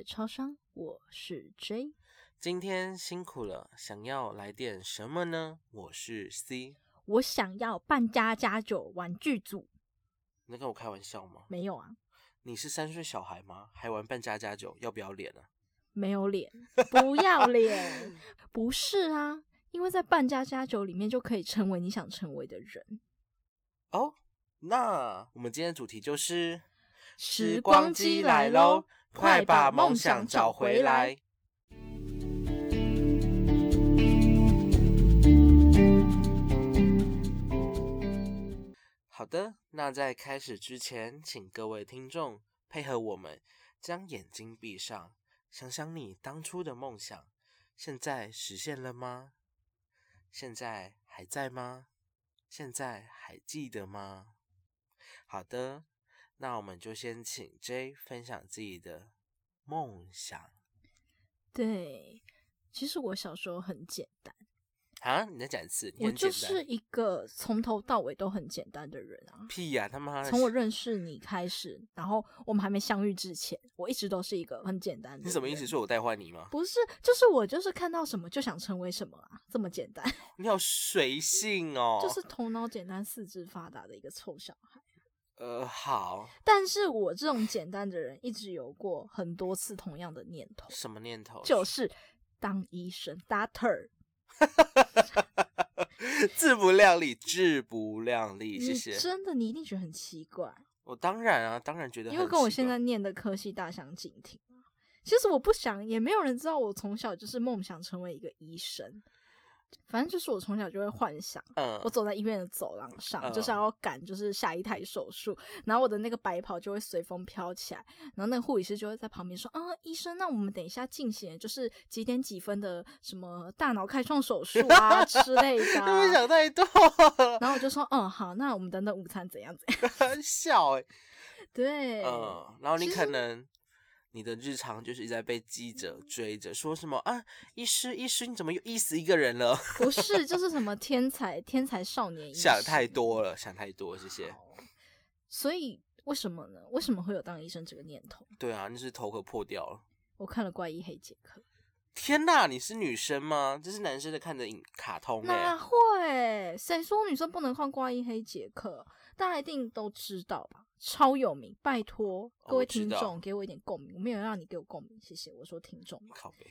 超商，我是 J。今天辛苦了，想要来点什么呢？我是 C。我想要扮家家酒玩具组。你在跟我开玩笑吗？没有啊，你是三岁小孩吗？还玩扮家家酒，要不要脸啊？没有脸，不要脸。不是啊，因为在扮家家酒里面就可以成为你想成为的人。哦，那我们今天的主题就是时光机来喽，快把梦想找回来。好的，那在开始之前，请各位听众配合我们，将眼睛闭上，想想你当初的梦想，现在实现了吗？现在还在吗？现在还记得吗？好的，那我们就先请 J 分享自己的梦想。对，其实我小时候很简单，啊，你再讲一次，我就是一个从头到尾都很简单的人啊。屁呀、他妈的！从我认识你开始，然后我们还没相遇之前，我一直都是一个很简单的。你什么意思？？说我带坏你吗？不是，就是我就是看到什么就想成为什么啊，这么简单，你好随性哦。就是头脑简单、四肢发达的一个臭小孩。呃，好，但是我这种简单的人，一直有过很多次同样的念头，什么念头？就是当医生，doctor。自不量力，自不量力。谢谢。真的，你一定觉得很奇怪，我当然啊，当然觉得很因为跟我现在念的科系大相径庭啊。其实我不想，也没有人知道我从小就是梦想成为一个医生。反正就是我从小就会幻想，嗯我走在医院的走廊上，嗯就是要赶就是下一台手术，然后我的那个白袍就会随风飘起来，然后那个护理师就会在旁边说：“啊，医生，那我们等一下进行就是几点几分的什么大脑开创手术啊 之类的会不会啊。想太多？然后我就说：“嗯，好，那我们等等午餐怎样怎样。很笑哎、”对，嗯，然后你可能你的日常就是一直在被记者追着，说什么啊，医师医师，你怎么又医死一个人了？不是就是什么天才天才少年医想太多了，想太多，谢谢。所以为什么呢？为什么会有当医生这个念头？对啊，那是头壳破掉了。我看了《怪医黑杰克》。天呐，你是女生吗？这是男生的看的影卡通哎、哪会？谁说女生不能看《怪医黑杰克》？大家一定都知道吧？超有名，拜托各位听众给我一点共鸣。我没有让你给我共鸣，谢谢。我说听众，靠背，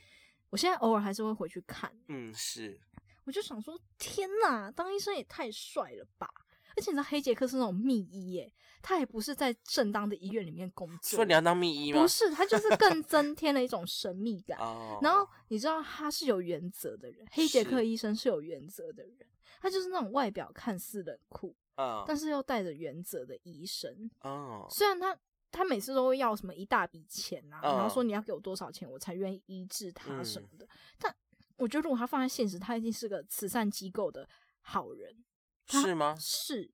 我现在偶尔还是会回去看。嗯，是我就想说，天哪，当医生也太帅了吧！而且你知道黑杰克是那种秘医耶，他也不是在正当的医院里面工作，说你要当秘医吗？不是，他就是更增添了一种神秘感。哦，然后你知道他是有原则的人，黑杰克医生是有原则的人，他就是那种外表看似冷酷，嗯，但是又带着原则的医生。哦，虽然他他每次都会要什么一大笔钱啊，然后说嗯你要给我多少钱我才愿意医治他什么嗯的，但我觉得如果他放在现实，他一定是个慈善机构的好人。是吗？是，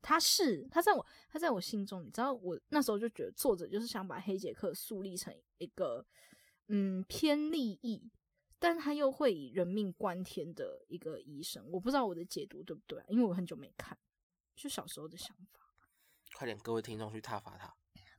他是他在我他在我心中，你知道，我那时候就觉得作者就是想把黑杰克树立成一个嗯偏利益，但他又会以人命关天的一个医生。我不知道我的解读对不对、啊，因为我很久没看，就小时候的想法。快点，各位听众去挞伐他，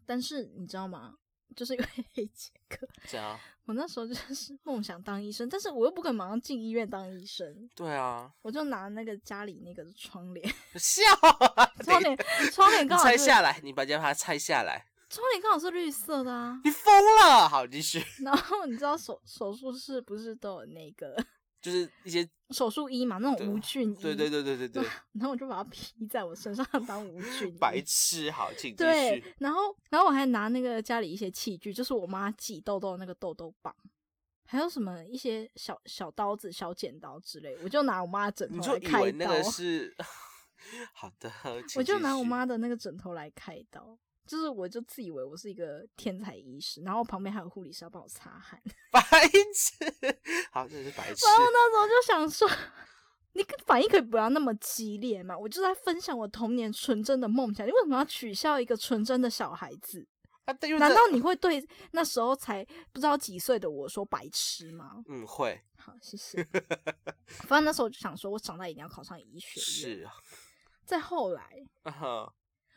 但是你知道吗？就是因为黑杰克，这 样我那时候就是梦想当医生，但是我又不肯马上进医院当医生，对啊，我就拿那个家里那个窗帘，笑啊，窗帘窗帘刚好拆下来，你把把它拆下来，窗帘刚好是绿色的啊。你疯了！好，继续，然后你知道手手术室不是都有那个就是一些手术衣嘛，那种无菌衣。对对对对对对，然后我就把它披在我身上 当无菌衣。白痴，好，请继对。，然后然后我还拿那个家里一些器具，就是我妈挤痘痘那个痘痘棒，还有什么一些小小刀子、小剪刀之类，我就拿我妈的枕头来开刀。为那个是 好的，请我就拿我妈的那个枕头来开刀，就是我就自以为我是一个天才医师，然后旁边还有护理师要帮我擦汗。白痴，好，真的是白痴。然后那时候就想说，你反应可以不要那么激烈嘛？我就在分享我童年纯真的梦想，你为什么要取笑一个纯真的小孩子？难道你会对那时候才不知道几岁的我说白痴吗？嗯会好，谢谢。反正那时候我就想说，我长大一定要考上医学院。是啊，再后来，啊哈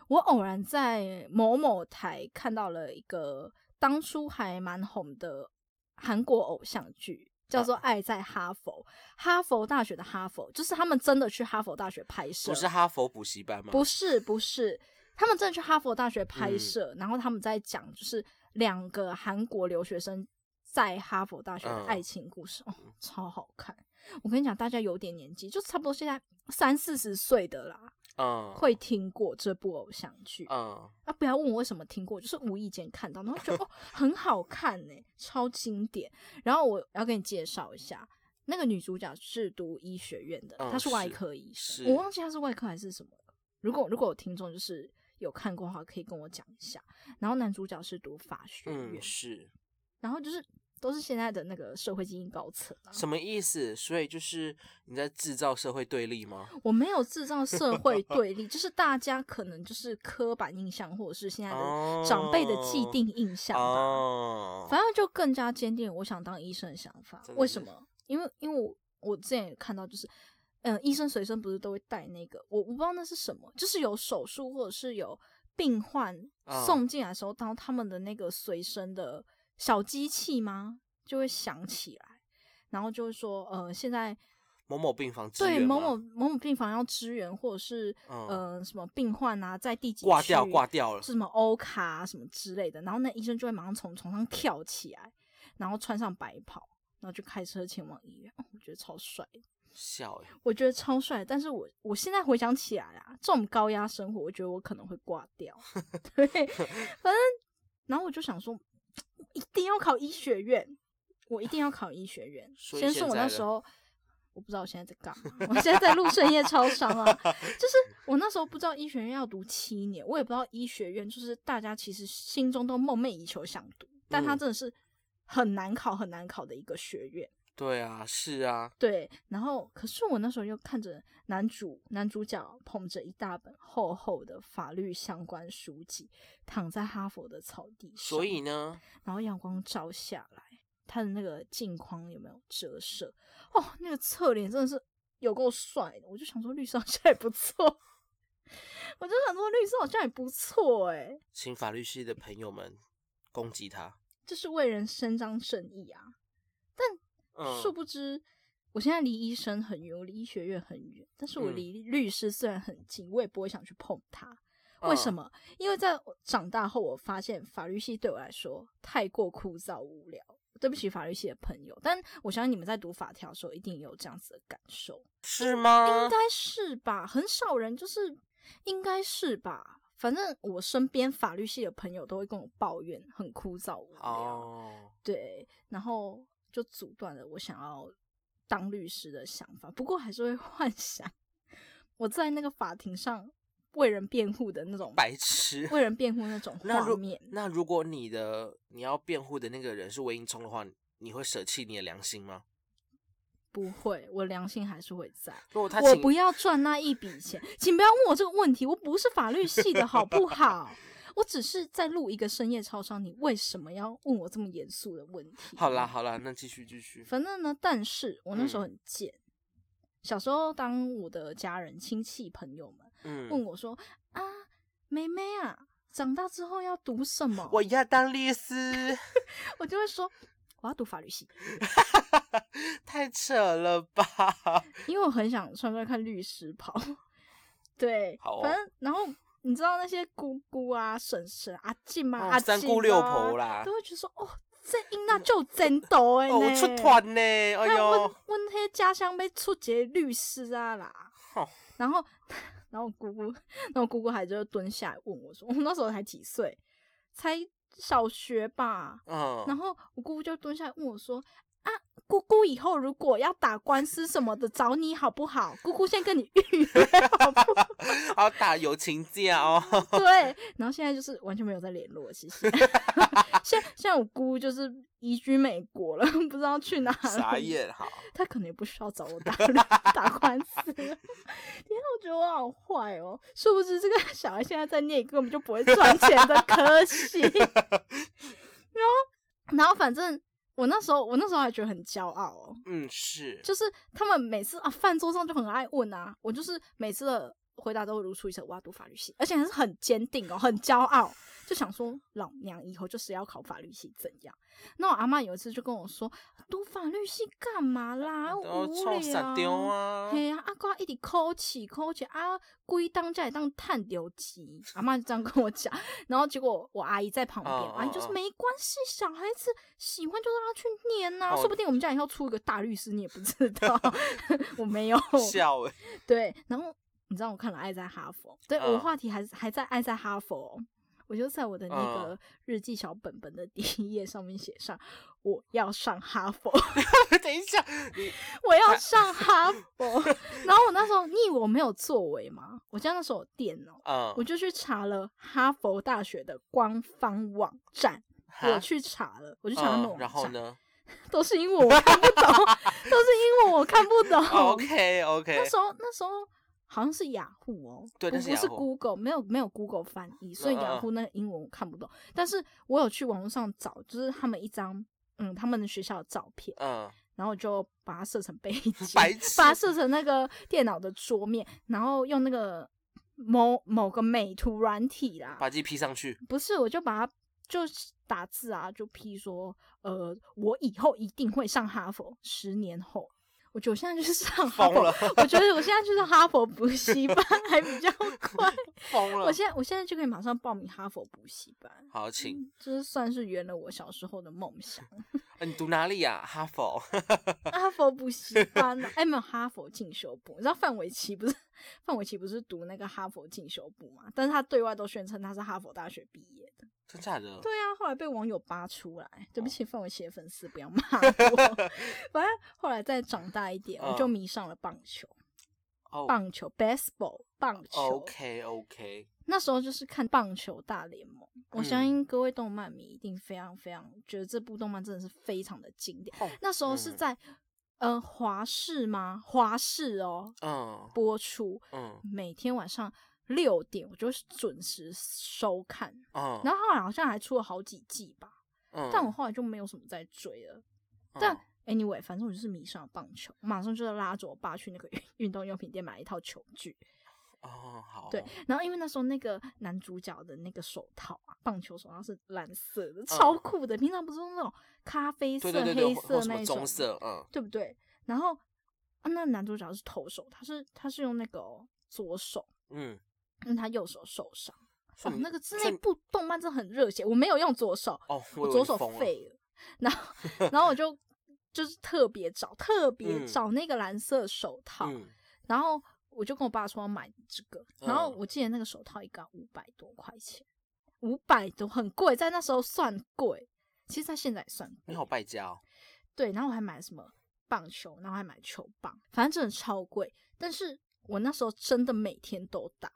我偶然在某某台看到了一个当初还蛮红的韩国偶像剧，叫做《爱在哈佛》，哈佛大学的哈佛，就是他们真的去哈佛大学拍摄，不是哈佛补习班吗？不是不是，他们真的去哈佛大学拍嗯摄，然后他们在讲就是两个韩国留学生在哈佛大学的嗯爱情故事，哦，超好看。我跟你讲，大家有点年纪，就差不多现在三四十岁的啦，嗯，会听过这部偶像剧。嗯，啊，不要问我为什么听过，就是无意间看到，然后觉得哦很好看呢，超经典。然后我要给你介绍一下，那个女主角是读医学院的，嗯她是外科医生，是我忘记她是外科还是什么了。如果如果有听众就是有看过的话，可以跟我讲一下。然后男主角是读法学院，嗯，是然后就是都是现在的那个社会精英高层啊。什么意思？所以就是你在制造社会对立吗？我没有制造社会 对立，就是大家可能就是刻板印象，或者是现在的长辈的既定印象吧。哦，反正就更加坚定我想当医生的想法为什么？因为因为我我之前也看到，就是嗯、呃医生随身不是都会带那个，我我不知道那是什么，就是有手术或者是有病患嗯送进来的时候，当他们的那个随身的小机器吗，就会响起来，然后就会说呃现在。某某病房支对某某某某病房要支援，或者是、嗯呃什么病患啊，在第几挂掉区挂掉了是什么欧卡、啊、什么之类的，然后那医生就会马上从床上跳起来，然后穿上白袍，然后就开车前往医院。哦我觉得超帅，笑哎，我觉得超帅。但是我我现在回想起来啊，这种高压生活，我觉得我可能会挂掉。对，反正然后我就想说，一定要考医学院，我一定要考医学院。先是我那时候。我不知道我现在在干嘛，我现在在录深夜超商啊。就是我那时候不知道医学院要读七年，我也不知道医学院就是大家其实心中都梦寐以求想读，但它嗯真的是很难考很难考的一个学院。对啊，是啊，对，然后可是我那时候又看着男主男主角捧着一大本厚厚的法律相关书籍，躺在哈佛的草地上，所以呢，然后阳光照下来，他的那个镜框有没有折射？哦，那个侧脸真的是有够帅的，我就想说律师好像也不错，我就想说律师好像也不错哎，请法律系的朋友们攻击他。这是为人伸张正义啊。嗯，殊不知，我现在离医生很远，我离医学院很远，但是我嗯离律师虽然很近，我也不会想去碰他。为什嗯？么？因为在长大后，我发现法律系对我来说太过枯燥无聊。对不起，法律系的朋友，但我相信你们在读法条的时候一定有这样子的感受，是吗应？该是吧？很少人就是，应该是吧？反正我身边法律系的朋友都会跟我抱怨很枯燥无聊，哦，对，然后就阻断了我想要当律师的想法。不过还是会 幻想我在那个法庭上为人辩护的那种白痴。为人辩护那种 那如画面。那如果你的你要辩护的那个人是魏英聪的话，你会舍弃你的良心吗？不会，我良心还是会在。如果他我不要赚那一笔钱，请不要问我这个问题。我不是法律系的，好不好？我只是在录一个深夜超商，你为什么要问我这么严肃的问题？好啦好啦，那继续继续。反正呢，但是我那时候嗯很贱。小时候，当我的家人、亲戚、朋友们问嗯，我说：“啊，妹妹啊，长大之后要读什么？”我要当律师，我就会说：“我要读法律系，太扯了吧？因为我很想穿穿看律师袍。”对，好哦反正然后你知道那些姑姑啊、婶婶、阿静啊、哦阿静三姑六啊婆啦都会觉得说：“哦，这囡仔就真多哎。我出团呢，哎呦，问问那些家乡被出一个律师啊啦，吼 然后然后我姑姑，然后我姑姑还就蹲下来问我说，我那时候才几岁，才小学吧，嗯，然后我姑姑就蹲下来问我说。啊，姑姑以后如果要打官司什么的，找你好不好？姑姑先跟你预约好不好？好打友情架哦，对，然后现在就是完全没有再联络，其实。现现在我姑就是移居美国了，不知道去哪里。傻眼，好，他可能也不需要找我打打官司。天啊，我觉得我好坏哦！殊不知这个小孩现在在念根本就不会赚钱的科系。然后，然后反正我那时候，我那时候还觉得很骄傲哦。嗯，是，就是他们每次啊，饭桌上就很爱问啊，我就是每次的回答都如出一辙，我要读法律系，而且还是很坚定哦，很骄傲，就想说老娘以后就是要考法律系，怎样？那我阿妈有一次就跟我说，读法律系干嘛啦？无聊。啊！嘿啊，阿哥一直抠起抠起啊，规当家里当探丢机，阿妈就这样跟我讲。然后结果我阿姨在旁边，嗯阿姨就说嗯嗯没关系，小孩子喜欢就让他去念呐、哦说不定我们家以后出一个大律师，你也不知道。我没有，笑哎、对，然后你知道我看了《爱在哈佛》，对、我嗯话题还是还在《爱在哈佛》哦，我就在我的那个嗯日记小本本的第一页上面写上我要上哈佛，等一下，我要上哈 佛。然后我那时候，你以为我没有作为吗？我家那时候有电脑，嗯，我就去查了哈佛大学的官方网站。哈我去查了，我去查他们嗯，网站，然后呢都是英文，我看不懂，都是英文，我看不懂。？OK OK，那时候那时候好像是雅虎哦，不不是 Google，没有没有 Google 翻译，所以雅虎那个英文我看不懂。但是我有去网络上找，就是他们一张嗯他们的学校的照片，嗯，然后就把它设成背景，把它设成那个电脑的桌面，然后用那个某某个美图软体啦，把自己 P 上去，不是，我就把它就是打字啊，就 P 说，呃，我以后一定会上哈佛，十年后。我觉得我现在就是上我觉得我现在就是哈佛补习班还比较快。疯了。我现在我现在就可以马上报名哈佛补习班，好，请，嗯就是算是圆了我小时候的梦想。呃你读哪里呀？哈佛。哈佛补习班啊，哎，没有哈佛进修部。你知道范玮琪不是范玮琪不是读那个哈佛进修部嘛？但是他对外都宣称他是哈佛大学毕业的。真假的？对啊，后来被网友扒出来，对不起，范玮琪的粉丝不要骂 我。反正后来再长大一点，我就嗯迷上了棒球，哦棒球 baseball 棒球。，OK OK，那时候就是看棒球大联盟，我相嗯信各位动漫迷一定非常非常觉得这部动漫真的是非常的经典。哦那时候是嗯在、呃华视吗？华视哦嗯播出，嗯每天晚上六点我就准时收看。嗯，然后后来好像还出了好几季吧，嗯但我后来就没有什么在追了。但 anyway，反正我就是迷上了棒球，马上就要拉着我爸去那个 运运动用品店买一套球具。哦好，对，然后因为那时候那个男主角的那个手套啊，棒球手套是蓝色的，超酷的。平常不是那种咖啡色、嗯对对对对，黑色那种，棕色，嗯对不对？然后啊，那男主角是投手，他是他是用那个哦、左手，嗯，因为他右手受伤。哦，那个那部动漫真的很热血，我没有用左手，哦，我左手废了，然后 然后我就就是特别找特别嗯找那个蓝色手套，嗯，然后我就跟我爸说要买这个，然后嗯我记得那个手套一个五百多块钱，五百多很贵，在那时候算贵，其实在现在也算贵你好败家哦，对，然后我还买了什么棒球，然后还买球棒，反正真的超贵。但是我那时候真的每天都打，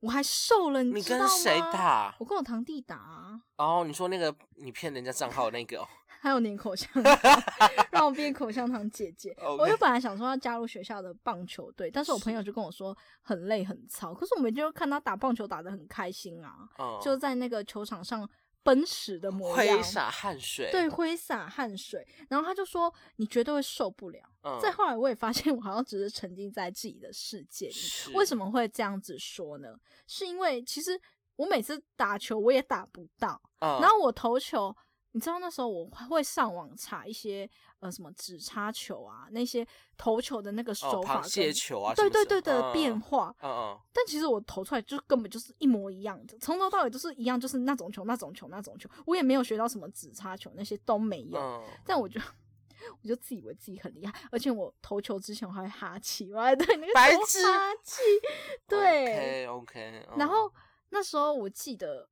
我还瘦了，你知道吗？跟谁？打？我跟我堂弟打啊，哦，你说那个你骗人家账号的那个哦，还有粘口香糖，让我变口香糖姐姐。我就本来想说要加入学校的棒球队，但是我朋友就跟我说很累很操，可是我每天就看他打棒球打得很开心啊，嗯，就在那个球场上奔驰的模样，挥洒汗水，对，，挥洒汗水，然后他就说你绝对会受不了。嗯，再后来，我也发现我好像只是沉浸在自己的世界里。是为什么会这样子说呢？是因为其实我每次打球我也打不到，嗯，然后我投球，你知道那时候我会上网查一些呃什么指插球啊，那些投球的那个哦手法跟、螃蟹球啊，对对对的嗯变化。嗯嗯，但其实我投出来就根本就是一模一样的，从头到尾都是一样，就是那种球、那种球、那种球，我也没有学到什么指插球，那些都没有。嗯，但我就我就自以为自己很厉害，而且我投球之前我还会哈气，我还对那个球白痴哈气。对 OK OK，然后那时候我记得，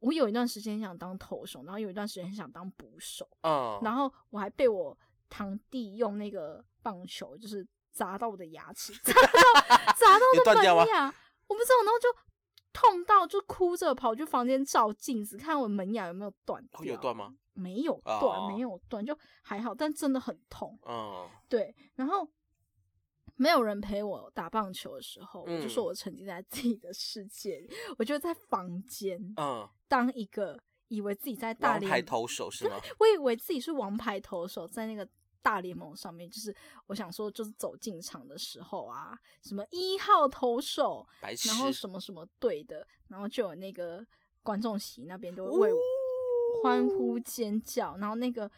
我有一段时间很想当投手，然后有一段时间很想当捕手，嗯，然后我还被我堂弟用那个棒球就是砸到我的牙齿，砸到砸到 我的门牙，我不知道，然后就痛到就哭着跑去房间照镜子，看我门牙有没有断有断吗？没有断，哦。没有断，就还好，但真的很痛。嗯。对，然后没有人陪我打棒球的时候，我就说嗯。我沉浸在自己的世界里，我就在房间嗯，当一个以为自己在大联，投手是吗？我以为自己是王牌投手，在那个大联盟上面，就是我想说，就是走进场的时候啊，什么一号投手，然后什么什么队的，然后就有那个观众席那边都会为我欢呼尖叫，然后那个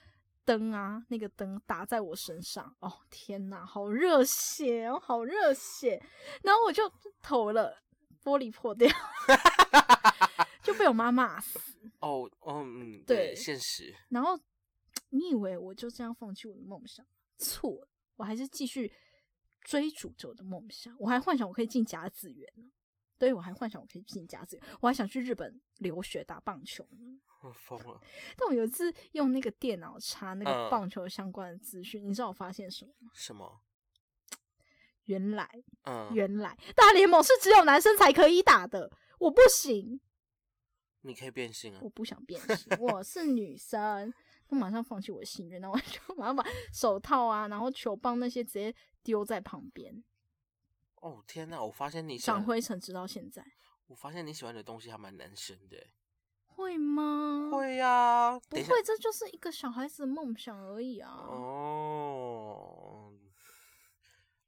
灯啊，那个灯打在我身上，哦天哪，好热血哦，好热血！然后我就投了，玻璃破掉，就被我妈骂死。哦，哦，嗯，对对，现实，然后你以为我就这样放弃我的梦想？错，我还是继续追逐着我的梦想。我还幻想我可以进甲子园呢，对我还幻想我可以进甲子园，我还想去日本留学打棒球呢。我 疯了，但我有一次用那个电脑查那个嗯棒球相关的资讯，你知道我发现什么吗？什么？原来，嗯，原来大联盟是只有男生才可以打的，我不行，你可以变性啊我！不想变性，我是女生。我马上放弃我的心愿，然后我就马上把手套啊，然后球棒那些直接丢在旁边，哦天哪，我发现你喜长，灰尘直到现在。我发现你喜欢的东西还蛮男生的欸。会吗？，会呀，不等一下会，这就是一个小孩子的梦想而已啊。哦，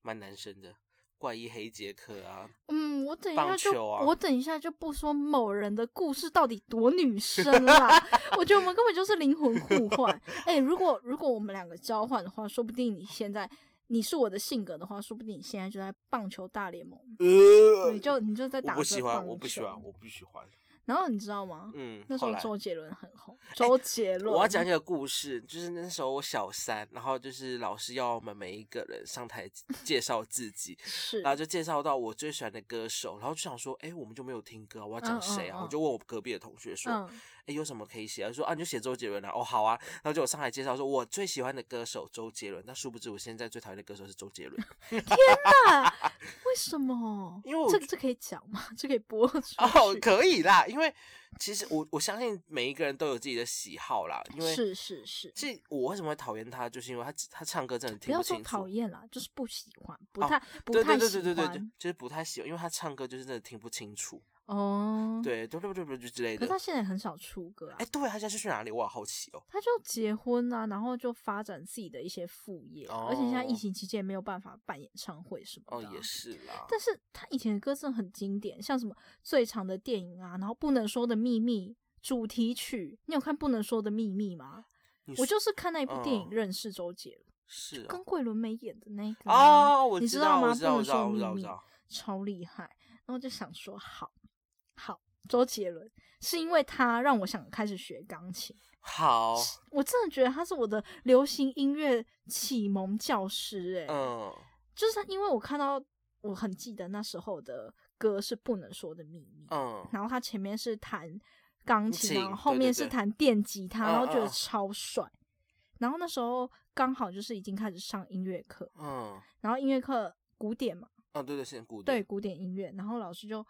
蛮男生的，怪异黑杰克啊，嗯，我等一下棒就、球啊我等一下就不说某人的故事到底多女生啦，我觉得我们根本就是灵魂互换。哎、如果如果我们两个交换的话，说不定你现在你是我的性格的话，说不定你现在就在棒球大联盟，呃你就你就在我打不喜欢，我不喜欢，我不喜欢。然后你知道吗？嗯，那时候周杰伦很红，周杰伦，我要讲一个故事，就是那时候我小三，然后就是老师要我们每一个人上台 介绍自己，是然后就介绍到我最喜欢的歌手，然后就想说，哎、我们就没有听歌啊，我要讲嗯谁啊？嗯嗯我就问我隔壁的同学说，哎、嗯，有什么可以写啊？说啊，你就写周杰伦啊。哦，好啊。然后就我上来介绍说，我最喜欢的歌手周杰伦，但殊不知我现在最讨厌的歌手是周杰伦。天哪为什么？因为我这个这可以讲吗？这可以播出？哦，可以啦，因为其实我我相信每一个人都有自己的喜好啦，因为是是是，其实我为什么会讨厌他，就是因为他他唱歌真的听不清楚。讨厌啦，就是不喜欢，不哦太不对太喜对对对对对，欢就是不太喜欢，因为他唱歌就是真的听不清楚。哦。，对对对对对就之类的可是。他现在很少出歌啊哎，，对，他现在是去哪里？我好好奇哦。他就结婚啊，然后就发展自己的一些副业啊，而且现在疫哦情期间也没有办法办演唱会什么哦，的啊。也是啦。但是他以前的歌真的很经典，像什么最长的电影啊，然后不能说的秘密主题曲，你有看不能说的秘密吗？我就是看那一部电影嗯认识周杰伦，是啊跟桂纶镁演的那个啊哦，我你知道吗？不能说秘我知道，我密。超厉害。然后就想说，好好，周杰伦。是因为他让我想开始学钢琴。好，我真的觉得他是我的流行音乐启蒙教师、欸，嗯，就是因为我看到，我很记得那时候的歌是不能说的秘密，嗯，然后他前面是弹钢琴，然后后面是弹电吉他，嗯然后觉得嗯嗯。超帅。然后那时候刚好就是已经开始上音乐课，嗯，然后音乐课古典嘛，嗯，对对，是古典，对古典音乐，然后老师就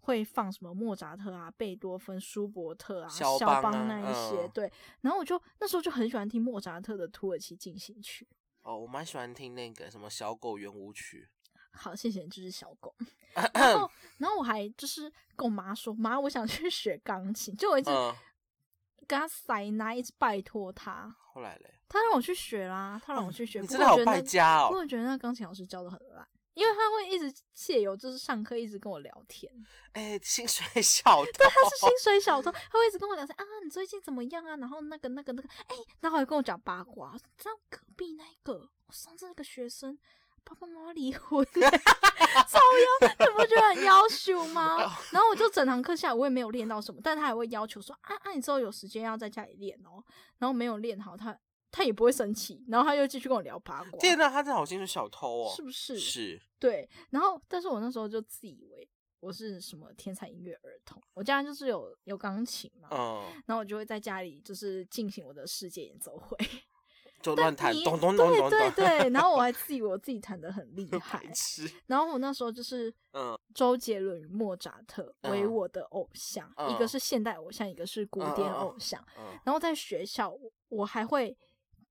会放什么莫扎特啊、贝多芬、舒伯特啊、肖肖邦那一些，嗯对。然后我就那时候就很喜欢听莫扎特的土耳其进行曲。哦，我蛮喜欢听那个什么小狗圆舞曲。好，谢谢你，这只小狗。然后，然后我还就是跟我妈说，妈，我想去学钢琴，就我一直嗯，跟她塞那，一直拜托她，后来嘞，她让我去学啦，她让我去学。你不真的好败过我觉得那家哦。不过我觉得那钢琴老师教的很烂，因为他会一直借由就是上课一直跟我聊天，哎，薪水小偷，对他是薪水小偷，他会一直跟我聊天啊，你最近怎么样啊？然后那个那个那个，哎、然后还跟我讲八卦，知道隔壁那个，我上次那个学生爸爸妈妈离婚、超妖，你不觉得很要求吗？然后我就整堂课下来，我也没有练到什么，但他还会要求说啊啊，你之后有时间要在家里练哦，然后没有练好，他他也不会生气，然后他又继续跟我聊八卦，天哪，他这好像是小偷哦。是不是？是，对，然后但是我那时候就自以为我是什么天才音乐儿童，我家就是有有钢琴嘛，嗯，然后我就会在家里就是进行我的世界演奏会，就乱弹，咚咚咚咚对咚，对对，然后我 还自以为我自己弹的很厉害。然后我那时候就是嗯周杰伦与莫扎特为嗯我的偶像，一嗯个是现代偶像，一个是古典偶像，嗯，然后在学校我我还会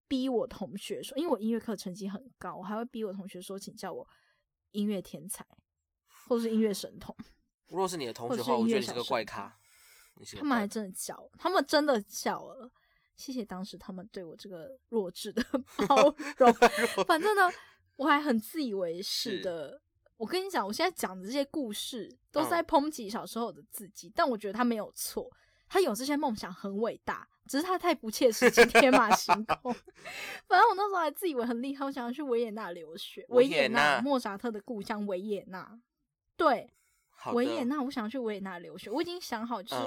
逼我同学说，因为我音乐课成绩很高，我还会逼我同学说，请叫我音乐天才。或者是音乐神童，如果是你的同或学的话，我觉得你是个怪咖。他们还真的叫，他们真的叫了。谢谢当时他们对我这个弱智的 包容。反正呢，我还很自以为是是的。我跟你讲，我现在讲的这些故事都在抨击小时候的自己，但我觉得他没有错，他有这些梦想很伟大，只是他太不切实际、天马行空。反正我那时候还自以为很厉害，我想要去维也纳留学，维也纳，莫扎特的故乡维也纳。对，维也纳，我想要去维也纳留学，我已经想好，就是，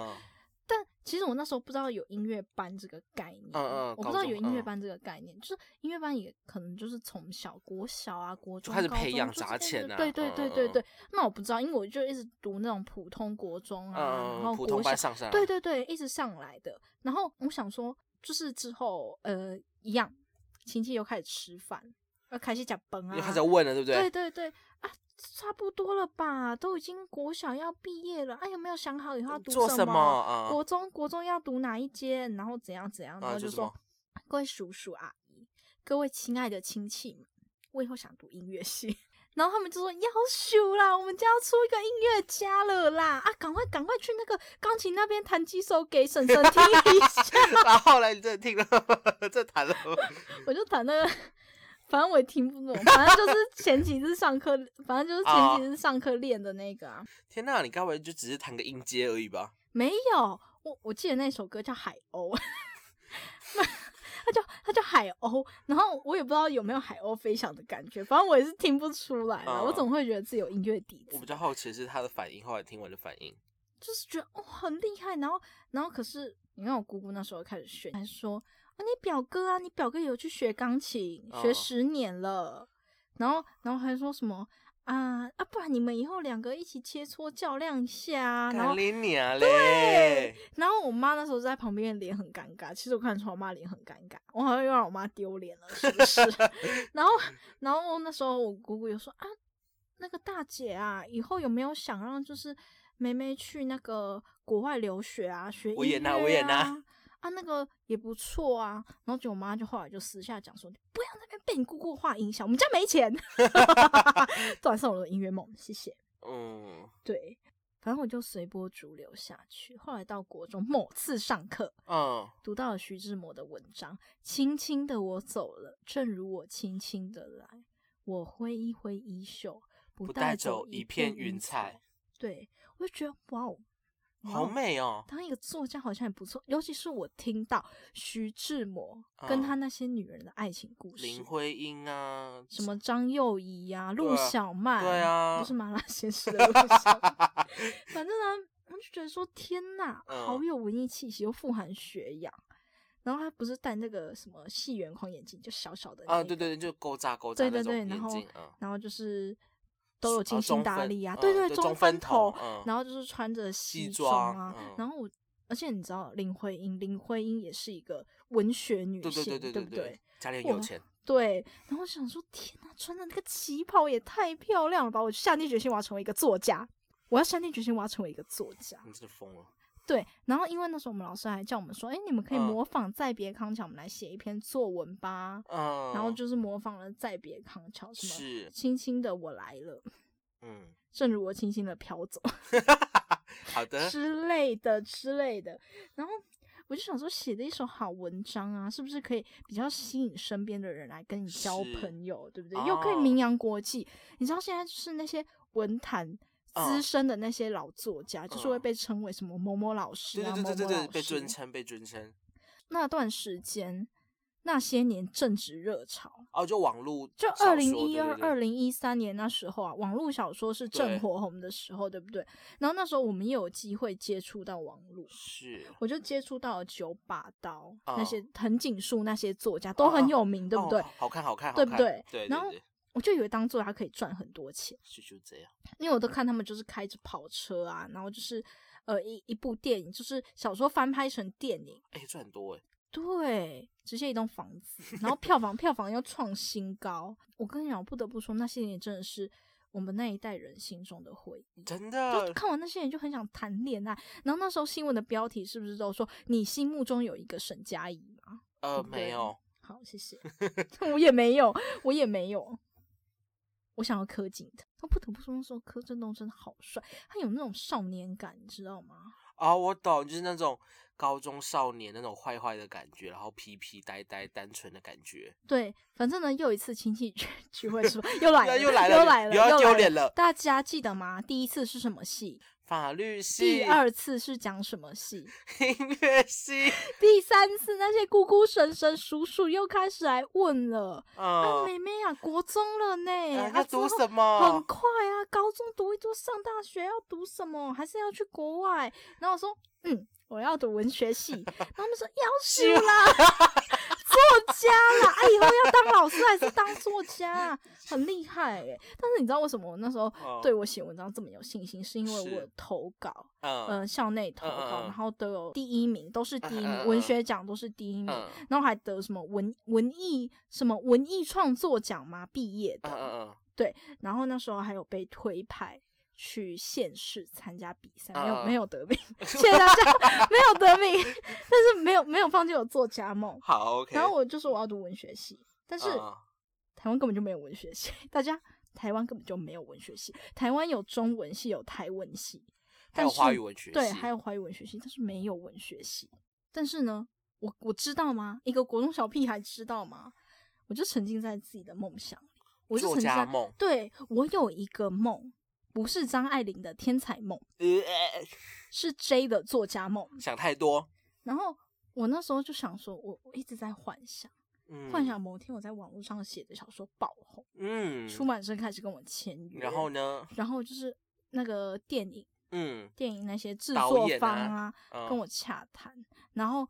其实我那时候不知道有音乐班这个概念，嗯嗯我不知道有音乐班这个概念，就是音乐班也可能就是从小国小啊、国中开始培养对砸钱啊对对对对对。那我不知道，因为我就一直读那种普通国中啊，然后国班上上，对对对，一直上来的。然后我想说，就是之后呃一样，亲戚又开始吃饭，要开始讲崩啊，又开始问了，对不对对？对对啊，差不多了吧，都已经国小要毕业了，啊，有没有想好以后要读什么啊？国中国中要读哪一间，然后怎样怎样，然啊后就说各位叔叔阿姨，各位亲爱的亲戚们，我以后想读音乐系。然后他们就说要修啦，我们家要出一个音乐家了啦！啊，赶快赶快去那个钢琴那边弹几首给婶婶听一下。然后后来你真的听了，这弹了，我就弹那个，反正我也听不懂，反正就是前几次上课，反正就是前几次上课练的那个啊。天哪，你该不会就只是弹个音阶而已吧？没有，我我记得那首歌叫《海鸥》，它叫它叫海鸥，然后我也不知道有没有海鸥飞翔的感觉，反正我也是听不出来了。嗯我总会觉得自己有音乐底子我比，较好奇是他的反应，后来听完的反应。就是觉得哦很厉害。然后然后可是你看我姑姑那时候开始学，还说啊你表哥啊，你表哥有去学钢琴，学嗯十年了，然后然后还说什么。啊啊！不然你们以后两个一起切磋较量一下啊，然后你啊嘞！然后我妈那时候在旁边脸很尴尬，其实我看出我妈脸很尴尬，我好像又让我妈丢脸了，是不是？然后，然后那时候我姑姑有说啊，那个大姐啊，以后有没有想让就是妹妹去那个国外留学啊，学维也音乐纳维也纳啊？啊，那个也不错啊。然后就我妈就后来就私下讲说，不要在那边被你姑姑话影响，我们家没钱，断送我的音乐梦，谢谢。嗯对，反正我就随波逐流下去。后来到国中某次上课，嗯，读到了徐志摩的文章，轻轻的我走了，正如我轻轻的来，我挥一挥衣袖，不不带带走一片云彩彩。对，我就觉得哇哦，好。美哦。当一个作家好像也不错，尤其是我听到徐志摩跟嗯他那些女人的爱情故事，林徽因啊，什么张幼仪呀、陆啊小曼，对啊不是麻辣鲜师的陆小曼，反正呢，我就觉得说天呐，嗯好有文艺气息，又富含学养。然后他不是戴那个什么细圆框眼镜，就小小的、那啊，个对对对，就勾扎勾扎对对对然后然后就是都有啊精心打理啊，嗯对对中分头，然后就是穿着西装装啊，嗯然后我，而且你知道林徽因，林徽因也是一个文学女对性，对对对不对？家里很有钱，对，然后我想说，天哪，穿的那个旗袍也太漂亮了吧！我下定决心我要成为一个作家，我要下定决心我要成为一个作家。你真的疯了。对，然后因为那时候我们老师还叫我们说，哎，你们可以嗯模仿再别康桥，我们来写一篇作文吧。嗯，然后就是模仿了再别康桥，什么是，轻轻的我来了，嗯，正如我轻轻的飘走 好的，之类的之类的。然后我就想说，写的一首好文章啊，是不是可以比较吸引身边的人来跟你交朋友，对不对？又可以哦名扬国际。你知道现在就是那些文坛资嗯深的那些老作家，就是会嗯被称为什么某某老师对啊，对对对对对，某某老被尊。称被尊称。那段时间，那些年正值热潮。哦，就网络就小二零一二、二零一三年那时候啊，网络小说是正火红的时候，对不对？然后那时候我们也有机会接触到网络，是我就接触到了九把刀、那哦些藤井树那些作家都很哦有名，对不对？哦好看好看，对不对对，然后对对我就以为当作家可以赚很多钱，就就这样。因为我都看他们就是开着跑车啊，然后就是呃一一部电影，就是小说翻拍成电影，哎，赚很多哎，对，直接一栋房子，然后票房票房要创新高。我跟你讲，我不得不说，那些年真的是我们那一代人心中的回忆。真就的。看完那些人就很想谈恋爱，然后那时候新闻的标题是不是都说你心目中有一个沈佳宜吗？呃，没有，好，谢谢。我也没有，我也没有。我想要柯景腾，但不得不说那时候柯震东真的好帅，他有那种少年感，你知道吗？啊，我懂，就是那种高中少年那种坏坏的感觉，然后皮皮呆呆、单纯的感觉。对，反正呢，又一次亲戚 聚聚会是吧？又来了，又来了又来了，又要丢脸了大家记得吗？第一次是什么戏？法律系、第二次是讲什么戏？音乐系，第三次那些姑姑、婶婶、叔叔又开始来问了。啊，嗯，妹妹啊，国中了呢，要读什？之后很？快啊，高中读一读，上大学要读什么？还是要去国外？然后我说，嗯，我要读文学系。然后他们说，要死啦，作家啦，啊，以后要当老师还是当作家啊？很厉害哎、但是你知道为什么我那时候 哦对我写文章这么有信心？是因为我投稿，嗯呃，校内投稿，然后都有第一名，都是第一名，文学奖都是第一名，嗯然后还得什么文文艺什么文艺创作奖嘛，毕业的。嗯嗯然后那时候还有被推派去县市参加比赛，没有、没有得名，谢谢大家，没有得名，但是没有没有放弃我作家梦。好，OK。然后我就说我要读文学系，但是嗯台湾根本就没有文学系，大家台湾根本就没有文学系，台湾有中文系，有台文系，但是还有华语文学对，还有华语文学系，但是没有文学系。但是呢，我我知道吗？一个国中小屁孩知道吗？我就沉浸在自己的梦想里，我就作沉浸在家梦对我有一个梦，不是张爱玲的天才梦，呃，是 J 的作家梦。想太多，然后我那时候就想说，我我一直在幻想，嗯，幻想某天我在网络上写的小说爆红，嗯，出版社开始跟我签约，然后呢，然后就是那个电影嗯，电影那些制作方啊，嗯跟我洽谈，然后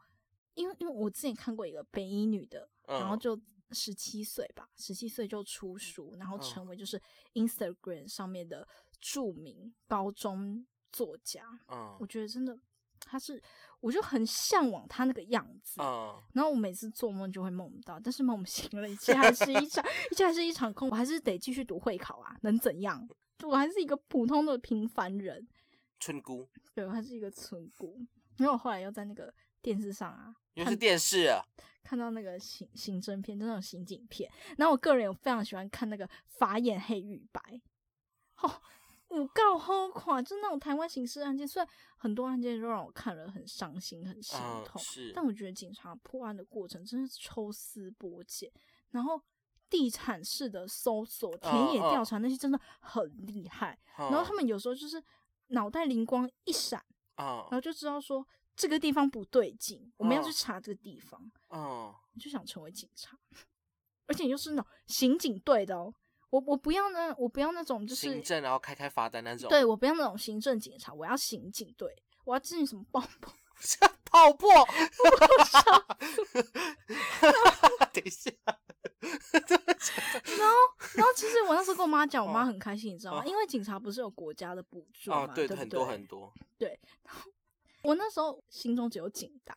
因为因为我之前看过一个北医女的，然后嗯就十七岁吧，十七岁就出书，然后嗯成为就是 Instagram 上面的著名高中作家，嗯我觉得真的他是，我就很向往他那个样子，嗯，然后我每次做梦就会梦到，但是梦醒了，一切还是一场，一切还是一场空，我还是得继续读会考啊，能怎样？就我还是一个普通的平凡人，村姑对我还是一个村姑。然后我后来又在那个电视上啊，又是电视啊，看到那个刑刑侦片，就那种刑警片。然后我个人有非常喜欢看那个《法眼黑与白》，哦，五告好垮，就那种台湾刑事案件，虽然很多案件都让我看了很伤心、很心嗯痛，是但我觉得警察破案的过程真的是抽丝剥茧，然后地产式的搜索、田野调查那些真的很厉害。然然后他们有时候就是脑袋灵光一闪，嗯然后就知道说这个地方不对劲，我们要去嗯查这个地方。嗯我就想成为警察，而且又是那种刑警队的哦。我我不要那我不要那种就是行政然后开开罚单那种，对我不要那种行政警察，我要刑警队，我要进行什么爆破。爆破，等一下，然后然后其实我那时候跟我妈讲，我妈哦很开心，你知道吗？哦因为警察不是有国家的补助嘛，哦，对，不很多对很多，我那时候心中只有警大，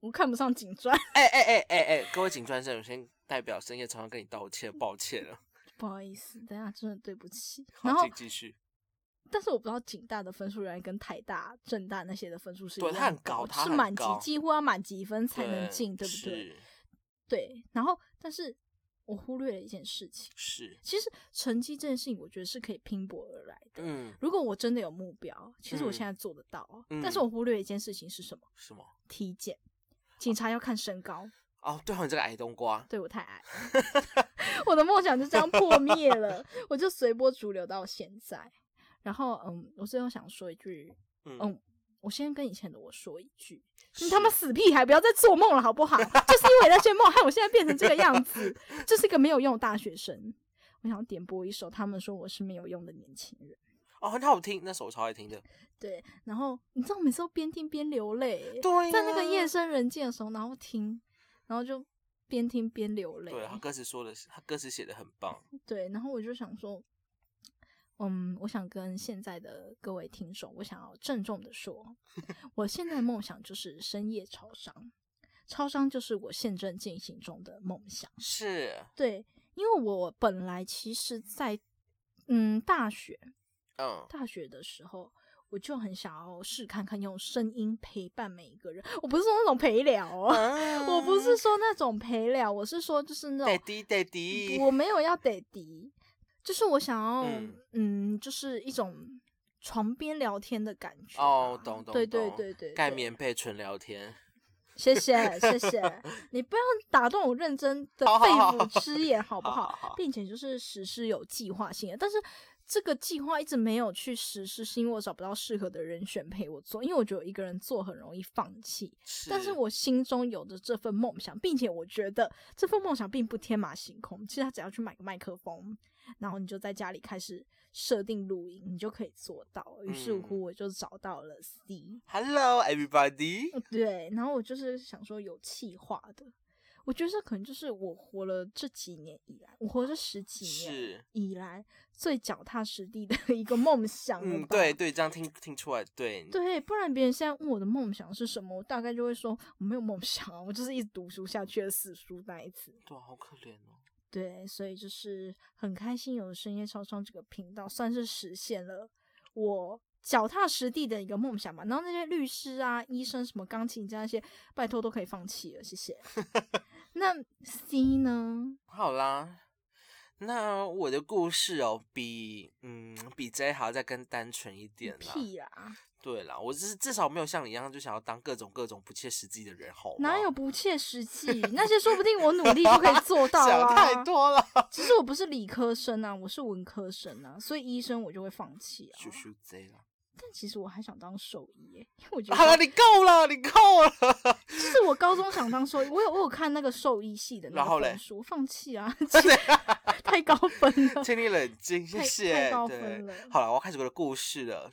我看不上警专，哎哎哎哎哎，各位警专生，我先代表深夜常常跟你道歉，抱歉了，不好意思，等一下真的对不起。然后继续，但是我不知道警大的分数原来跟台大、政大那些的分数是一对样高是满级，几乎要满几分才能进，对不对？对，然后但是我忽略了一件事情，是，其实成绩这件事情，我觉得是可以拼搏而来的。嗯，如果我真的有目标，其实我嗯现在做得到但是我忽略一件事情是什么？什么？体检，警察要看身高，哦，对哦，你这个矮冬瓜，对我太矮，我的梦想就这样破灭了，我就随波逐流到现在。然后，嗯，我最后想说一句，嗯嗯，我先跟以前的我说一句，你是他妈死屁孩，不要再做梦了，好不好？就是因为那些梦，害我现在变成这个样子，就是一个没有用的大学生。我想点播一首，他们说我是没有用的年轻人。哦，很好听，那首我超爱听的，对，然后你知道，我每次都边听边流泪，对在那个夜深人静的时候，然后听，然后就边听边流泪。对他歌词说的是，他歌词写的很棒，对，然后我就想说，嗯，我想跟现在的各位听众，我想要郑重的说，我现在的梦想就是深夜超商，超商就是我现正进行中的梦想。是，对，因为我本来其实在，嗯大学嗯，大学的时候。我就很想要试看看用声音陪伴每一个人，我不是说那种陪聊哦，我不是说那种陪聊，我是说就是那种我没有要得敌，就是我想要，嗯。嗯就是一种床边聊天的感觉哦，吧懂懂对对懂对对，盖棉被纯聊天。谢谢谢谢，你不要打断我认真的肺腑之言好不好。并且就是实施有计划性的，但是这个计划一直没有去实施，是因为我找不到适合的人选陪我做，因为我觉得我一个人做很容易放弃。但是我心中有着这份梦想，并且我觉得这份梦想并不天马行空。其实他只要去买个麦克风，然后你就在家里开始设定录音，你就可以做到。于是嗯乎，我就找到了 C。Hello everybody，对，然后我就是想说有气化的，我觉得这可能就是我活了这几年以来，我活这十几年，以来最脚踏实地的一个梦想了嗯，吧对对，这样听听出来，对，对，不然别人现在问我的梦想是什么，我大概就会说我没有梦想啊，我就是一直读书下去的死书呆子。对啊，好可怜哦。对，所以就是很开心有深夜超商这个频道，算是实现了我脚踏实地的一个梦想嘛。然后那些律师啊、医生、什么钢琴家那些，拜托都可以放弃了，谢谢。那 C 呢？好啦，那我的故事哦，比嗯比 J 还要再更单纯一点啦。屁啦，对啦，我只是至少没有像你一样就想要当各种各种不切实际的人，好吗？哪有不切实际？那些说不定我努力就可以做到想啊。太多了。其实我不是理科生啊，我是文科生啊，所以医生我就会放弃啊。咻咻 J 啦！但其实我还想当兽医耶，因为我觉好了，得你够了，你够了。就是我高中想当兽医，我有我有看那个兽医系的那个分数，放弃啊，太高分了。请你冷静，谢太谢。太高对分了好了，我要开始我的故事了。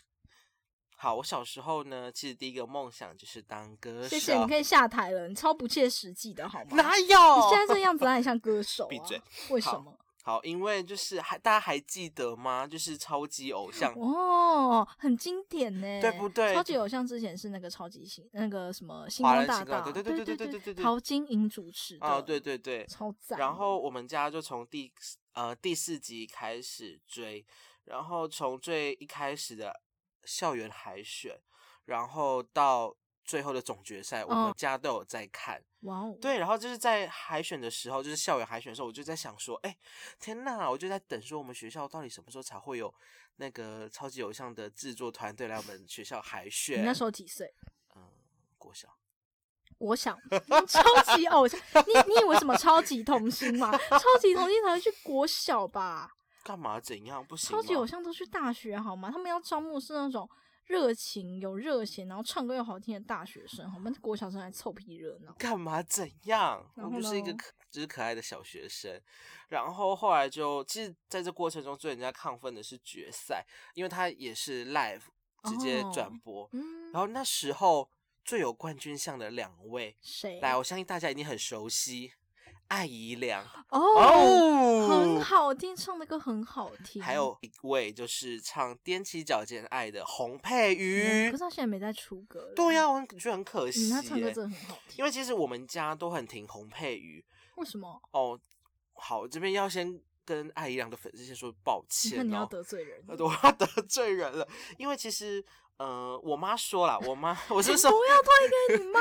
好，我小时候呢，其实第一个梦想就是当歌手。谢谢，你可以下台了，你超不切实际的好吗？哪有？你现在这个样子哪里像歌手、啊？闭嘴！为什好么？好，因为就是还大家还记得吗？就是超级偶像，哦，很经典呢，对不对超级偶像之前是那个超级星，那个什么星光大道，对对对对对对对陶晶莹主持的，啊，对对对。超赞。然后我们家就从第呃第四集开始追，然后从最一开始的校园海选，然后到最后的总决赛，我们嗯家都有在看。哇哦，对，然后就是在海选的时候，就是校园海选的时候，我就在想说，哎，天呐，我就在等说我们学校到底什么时候才会有那个超级偶像的制作团队来我们学校海选。你那时候几岁？嗯，国小。我想 超级偶像，你你以为什么超级童星吗？超级童星才会去国小吧？干嘛怎样不行超级偶像都去大学好吗？他们要招募是那种热情、有热情，然后唱歌又好听的大学生，我们？国小生还凑屁热闹。干嘛怎样？我然后就是一个呢可就是可爱的小学生。然后后来就其实在这过程中最人家亢奋的是决赛，因为他也是 live 直接转哦播。嗯，然后那时候最有冠军相的两位，谁？来，我相信大家一定很熟悉，艾怡良哦，很好听，唱的歌很好听。还有一位就是唱《踮起脚尖爱》的洪佩嗯，瑜可是。他现在没在出歌了。对呀、我很觉得很可惜嗯，他唱歌真的很好听。因为其实我们家都很听洪佩瑜为什么？哦。好，这边要先跟艾怡良的粉丝先说抱你歉那你要哦，得罪人。呃 我要得罪人了，因为其实呃，我妈说了，我妈 我是说，不要推给你妈，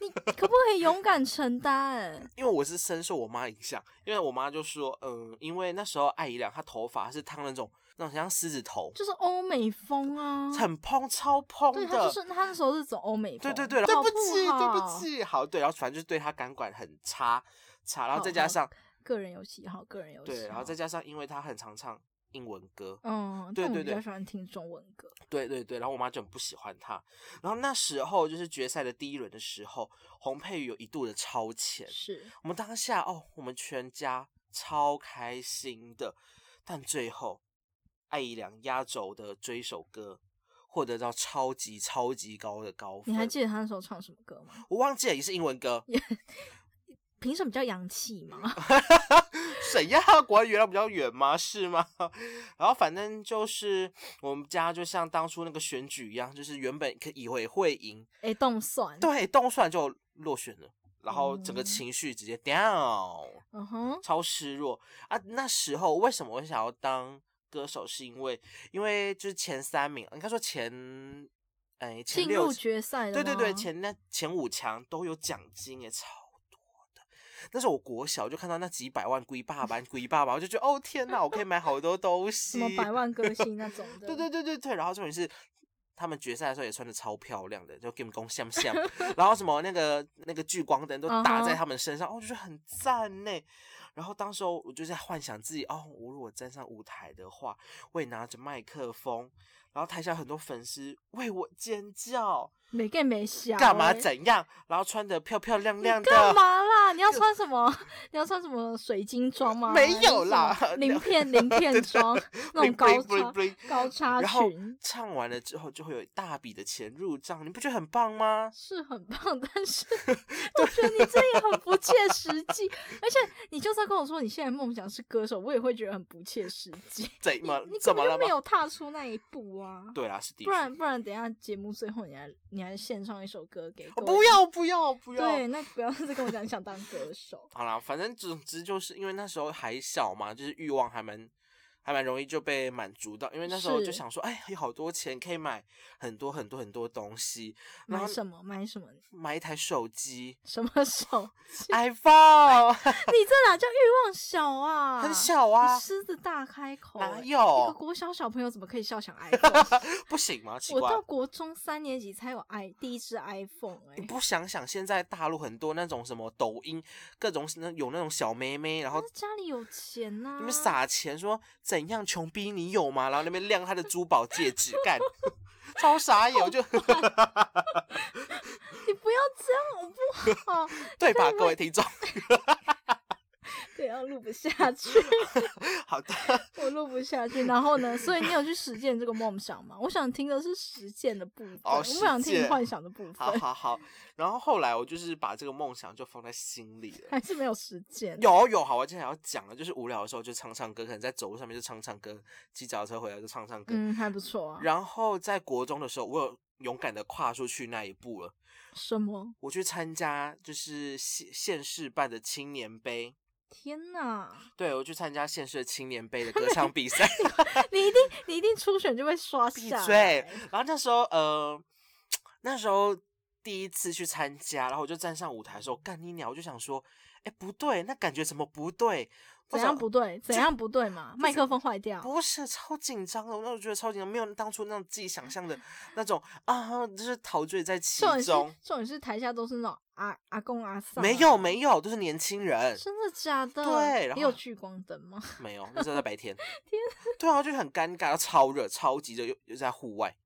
你可不可以勇敢承担？因为我是深受我妈影响，因为我妈就说，嗯、因为那时候艾姨良她头发是烫那种那种像狮子头，就是欧美风啊，很蓬超蓬对，他的，就是她那时候是走欧美风。对对对，对不起，对不。起，好，对，然后反正就是对她感管很差差，然后再加上个人有喜好，个人有喜好。对，然后再加上因为她很常唱英文歌，嗯，对对对喜欢听中文歌。对对对，然后我妈就很不喜欢他，然后那时候就是决赛的第一轮的时候，洪佩瑜有一度的超前，是，我们当下哦，我们全家超开心的，但最后艾怡良压轴的追首歌获得到超级超级高的高分，你还记得他那时候唱什么歌吗？我忘记了，也是英文歌。凭什么叫洋气嘛？谁呀？国外原来比较远吗？是吗？然后反正就是我们家就像当初那个选举一样，就是原本可以为会赢，哎，动算。对，动算就落选了，然后整个嗯情绪直接 down，嗯哼，超失落啊！那时候为什么我想要当歌手？是因为因为就是前三名，应该说前哎前六进入决赛对对对，前那前五强都有奖金耶，超多的。那时候我国小就看到那几百万龟爸爸龟爸爸，我就觉得哦天哪，我可以买好多东西，什么百万歌星那种的。对对对对对，然后重点是。他们决赛的时候也穿的超漂亮的，就给我们攻像像，然后什么那个那个聚光灯都打在他们身上，哦，就是很赞呢。然后当时候我就在幻想自己，哦，我如果站上舞台的话，我也拿着麦克风。然后台下很多粉丝为我尖叫，没干没笑，干嘛怎样？然后穿的漂漂亮亮的，干嘛啦？你要 穿什么？你要穿什么水晶装吗？没有啦，鳞片鳞片 装，那种高叉高叉裙。唱完了之后就会有大笔的钱入账，你不觉得很棒吗？是很棒，但是我觉得你这也很不切实际。而且你就算跟我说你现在梦想是歌手，我也会觉得很不切实际。怎么？你怎么了？没有踏出那一步。哇，对啊，是不然不然，等下节目最后你还你还献唱一首歌给我不要不要不要，对，那不要再跟我讲你想当歌手。好啦，反正总之就是因为那时候还小嘛，就是欲望还蛮。还蛮容易就被满足到，因为那时候就想说，哎，有好多钱可以买很多很多很多东西。买什么？买什么？买一台手机。什么手机？iPhone。你这哪叫欲望小啊？很小啊！狮子大开口。哪有？一个国小小朋友怎么可以笑想 iPhone？不行吗？我到国中三年级才有 i 第一只 iPhone。哎，你不想想现在大陆很多那种什么抖音，各种那有那种小妹妹，然后家里有钱呐，你们撒钱说怎？怎样穷逼你有吗？然后那边亮他的珠宝戒指，干，超傻眼，我就，你不要这样，好不好，对吧，各位听众？对，要录不下去。好的，我录不下去。然后呢？所以你有去实践这个梦想吗？我想听的是实践的部分，我不想听幻想的部分。好好好。然后后来我就是把这个梦想就放在心里了，还是没有实践。有有，好，我今天要讲的，就是无聊的时候就唱唱歌，可能在走路上面就唱唱歌，骑脚踏车回来就唱唱歌，嗯，还不错啊。然后在国中的时候，我有勇敢的跨出去那一步了。什么？我去参加就是县县市办的青年杯。天呐！对，我去参加县市青年杯的歌唱比赛 你一定你一定初选就被刷下。对，然后那时候呃，那时候第一次去参加，然后我就站上舞台的时候，干你鸟，我就想说，哎，不对，那感觉怎么不对？怎样不对？怎样不对嘛？麦克风坏掉？不是，超紧张的，那我觉得超紧张，没有当初那种自己想象的那种啊，就是陶醉在其中。重点是台下都是那种阿阿公阿嫂，没有没有，都是年轻人。真的假的？对，然后有聚光灯吗？没有，那时候在白天。天，对啊，就很尴尬，超热，超级热，又又在户外。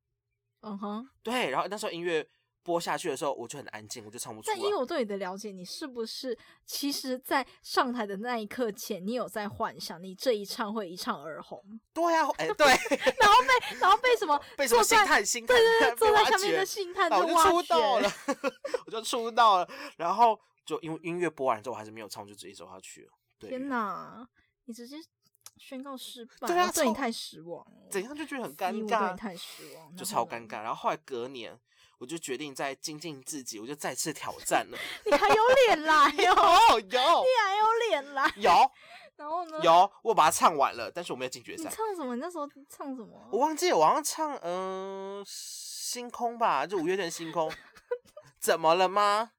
嗯哼，对，然后那时候音乐。播下去的时候，我就很安静，我就唱不出来。但因为我对你的了解，你是不是其实，在上台的那一刻前，你有在幻想你这一唱会一唱而红？对呀，哎，对。然后被，然后被什么？被什么星探？星探？对对对，坐在下面的星探就出道了，我就出道了。然后就因为音乐播完之后，我还是没有唱，就直接走下去了。天哪，你直接宣告失败？对啊，对你太失望了。怎样就觉得很尴尬？对你太失望，就超尴尬。然后后来隔年。我就决定再精进自己，我就再次挑战了。你还有脸来哦？有，你还有脸来？有。然后呢？有，我把它唱完了，但是我没有进决赛。你唱什么？你那时候唱什么？我忘记，我好像唱嗯星空吧，就五月天星空。怎么了吗？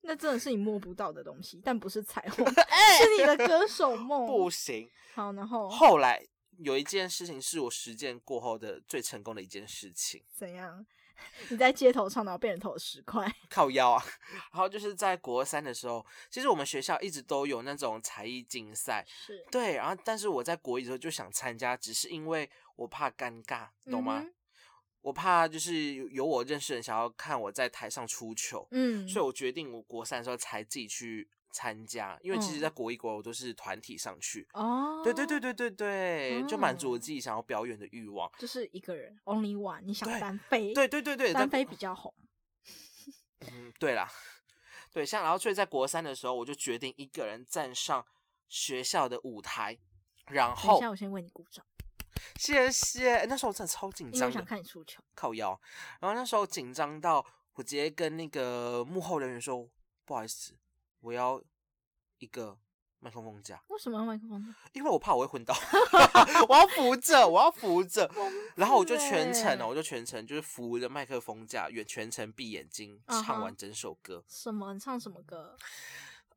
那真的是你摸不到的东西，但不是彩虹，是你的歌手梦。不行。好，然后后来有一件事情是我实践过后的最成功的一件事情。怎样？你在街头唱，然后被人投了十块，靠腰啊！然后就是在国三的时候，其实我们学校一直都有那种才艺竞赛，是对。然后，但是我在国一的时候就想参加，只是因为我怕尴尬，懂吗？我怕就是有我认识人想要看我在台上出糗，嗯，所以我决定我国三的时候才自己去。参加，因为其实，在国一、国二我都是团体上去。哦，对对对对对对，就满足我自己想要表演的欲望。就是一个人，only one，你想单飞？对对对对，单飞比较红。嗯，对啦，对，像然后，所以在国三的时候，我就决定一个人站上学校的舞台。然后，等下我先为你鼓掌，谢谢。那时候我真的超紧张，我想看你出球，靠腰。然后那时候紧张到我直接跟那个幕后人员说：“不好意思。”我要一个麦克风架。为什么要麦克风架？因为我怕我会昏倒。我要扶着，我要扶着。然后我就全程哦，我就全程就是扶着麦克风架，远全程闭眼睛唱完整首歌。什么？你唱什么歌？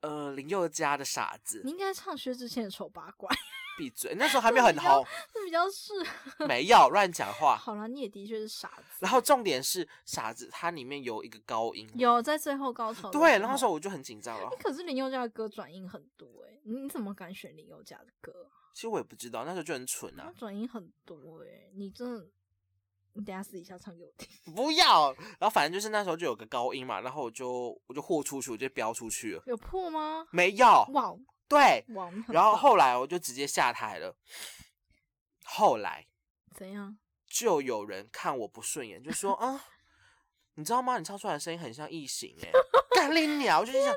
呃林宥嘉的傻子你，应该唱薛之谦的丑八怪，闭嘴，那时候还没有很 红，是比较适合。没有乱讲话。好了，你也的确是傻子。然后重点是傻子，它里面有一个高音，有在最后高潮对，然后那时候我就很紧张了欸。可是林宥嘉的歌转音很多哎、你你怎么敢选林宥嘉的歌啊？其实我也不知道，那时候就很蠢啊，转音很多哎、你真的，你等下私底下唱给我听。不要。然后反正就是那时候就有个高音嘛，然后我就我就豁出去，我就飙出去了，有破吗？没有，哇对。然后棒后来我就直接下台了。后来怎样？就有人看我不顺眼，就说啊，你知道吗？你唱出来的声音很像异形哎、干你鸟！我就想，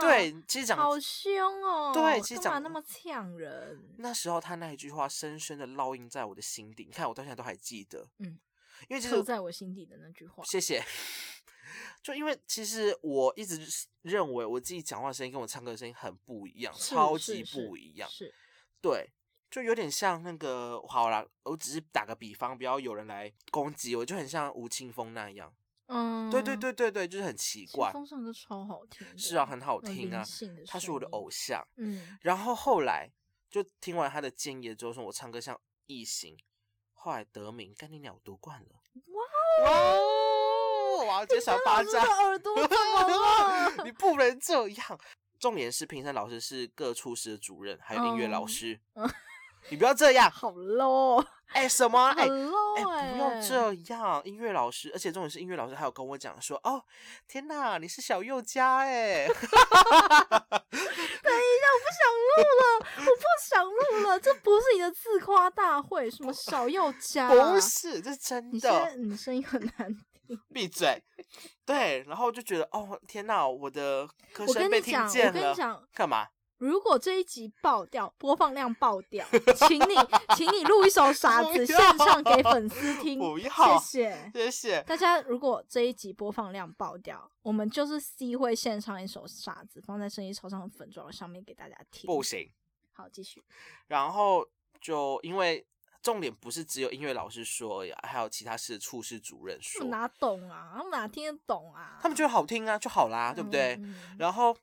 对，其实讲好凶哦！对其实讲那么呛人？那时候他那一句话深深的烙印在我的心底，你看我到现在都还记得。嗯，因为其实刻在我心底的那句话。谢谢。就因为其实我一直认为我自己讲话声音跟我唱歌的声音很不一样，超级不一样。是，对，就有点像那个好啦，我只是打个比方，不要有人来攻击我，就很像吴青峰那样。嗯，对对，对对对，就是很奇怪。风唱歌超好听，是啊，很好听啊，他是我的偶像。嗯，然后后来就听完他的建议之后，说我唱歌像异形，后来得名，干你鸟夺冠了。哇哦！我要接小巴老师的掌，耳朵怎么了？你不能这样。重点是评审老师是各处室的主任，还有音乐老哦师。嗯 你不要这样，好 low，哎、什么？哎、很 low 不要这样，音乐老师，而且重点是音乐老师还有跟我讲说，哦，天哪，你是小佑佳哎，等一下我不想录了，我不想录了这不是你的自夸大会，什么小佑佳、不是，这是真的，你声音很难听。闭嘴。对，然后就觉得，哦，天哪，我的歌我声被听见了，跟你讲，干嘛？如果这一集爆掉，播放量爆掉，请你，请你录一首 《傻子》不现要唱给粉丝听，不要谢谢。谢谢。大家如果这一集播放量爆掉，我们就是 C 会献唱一首《傻子》，放在声音超唱粉妆上面给大家听。不行。好，继续。然后就因为重点不是只有音乐老师说而已啊，还有其他室的处室主任说哪懂啊？他们哪听得懂啊？他们觉得好听啊就好啦，对不对？嗯嗯然后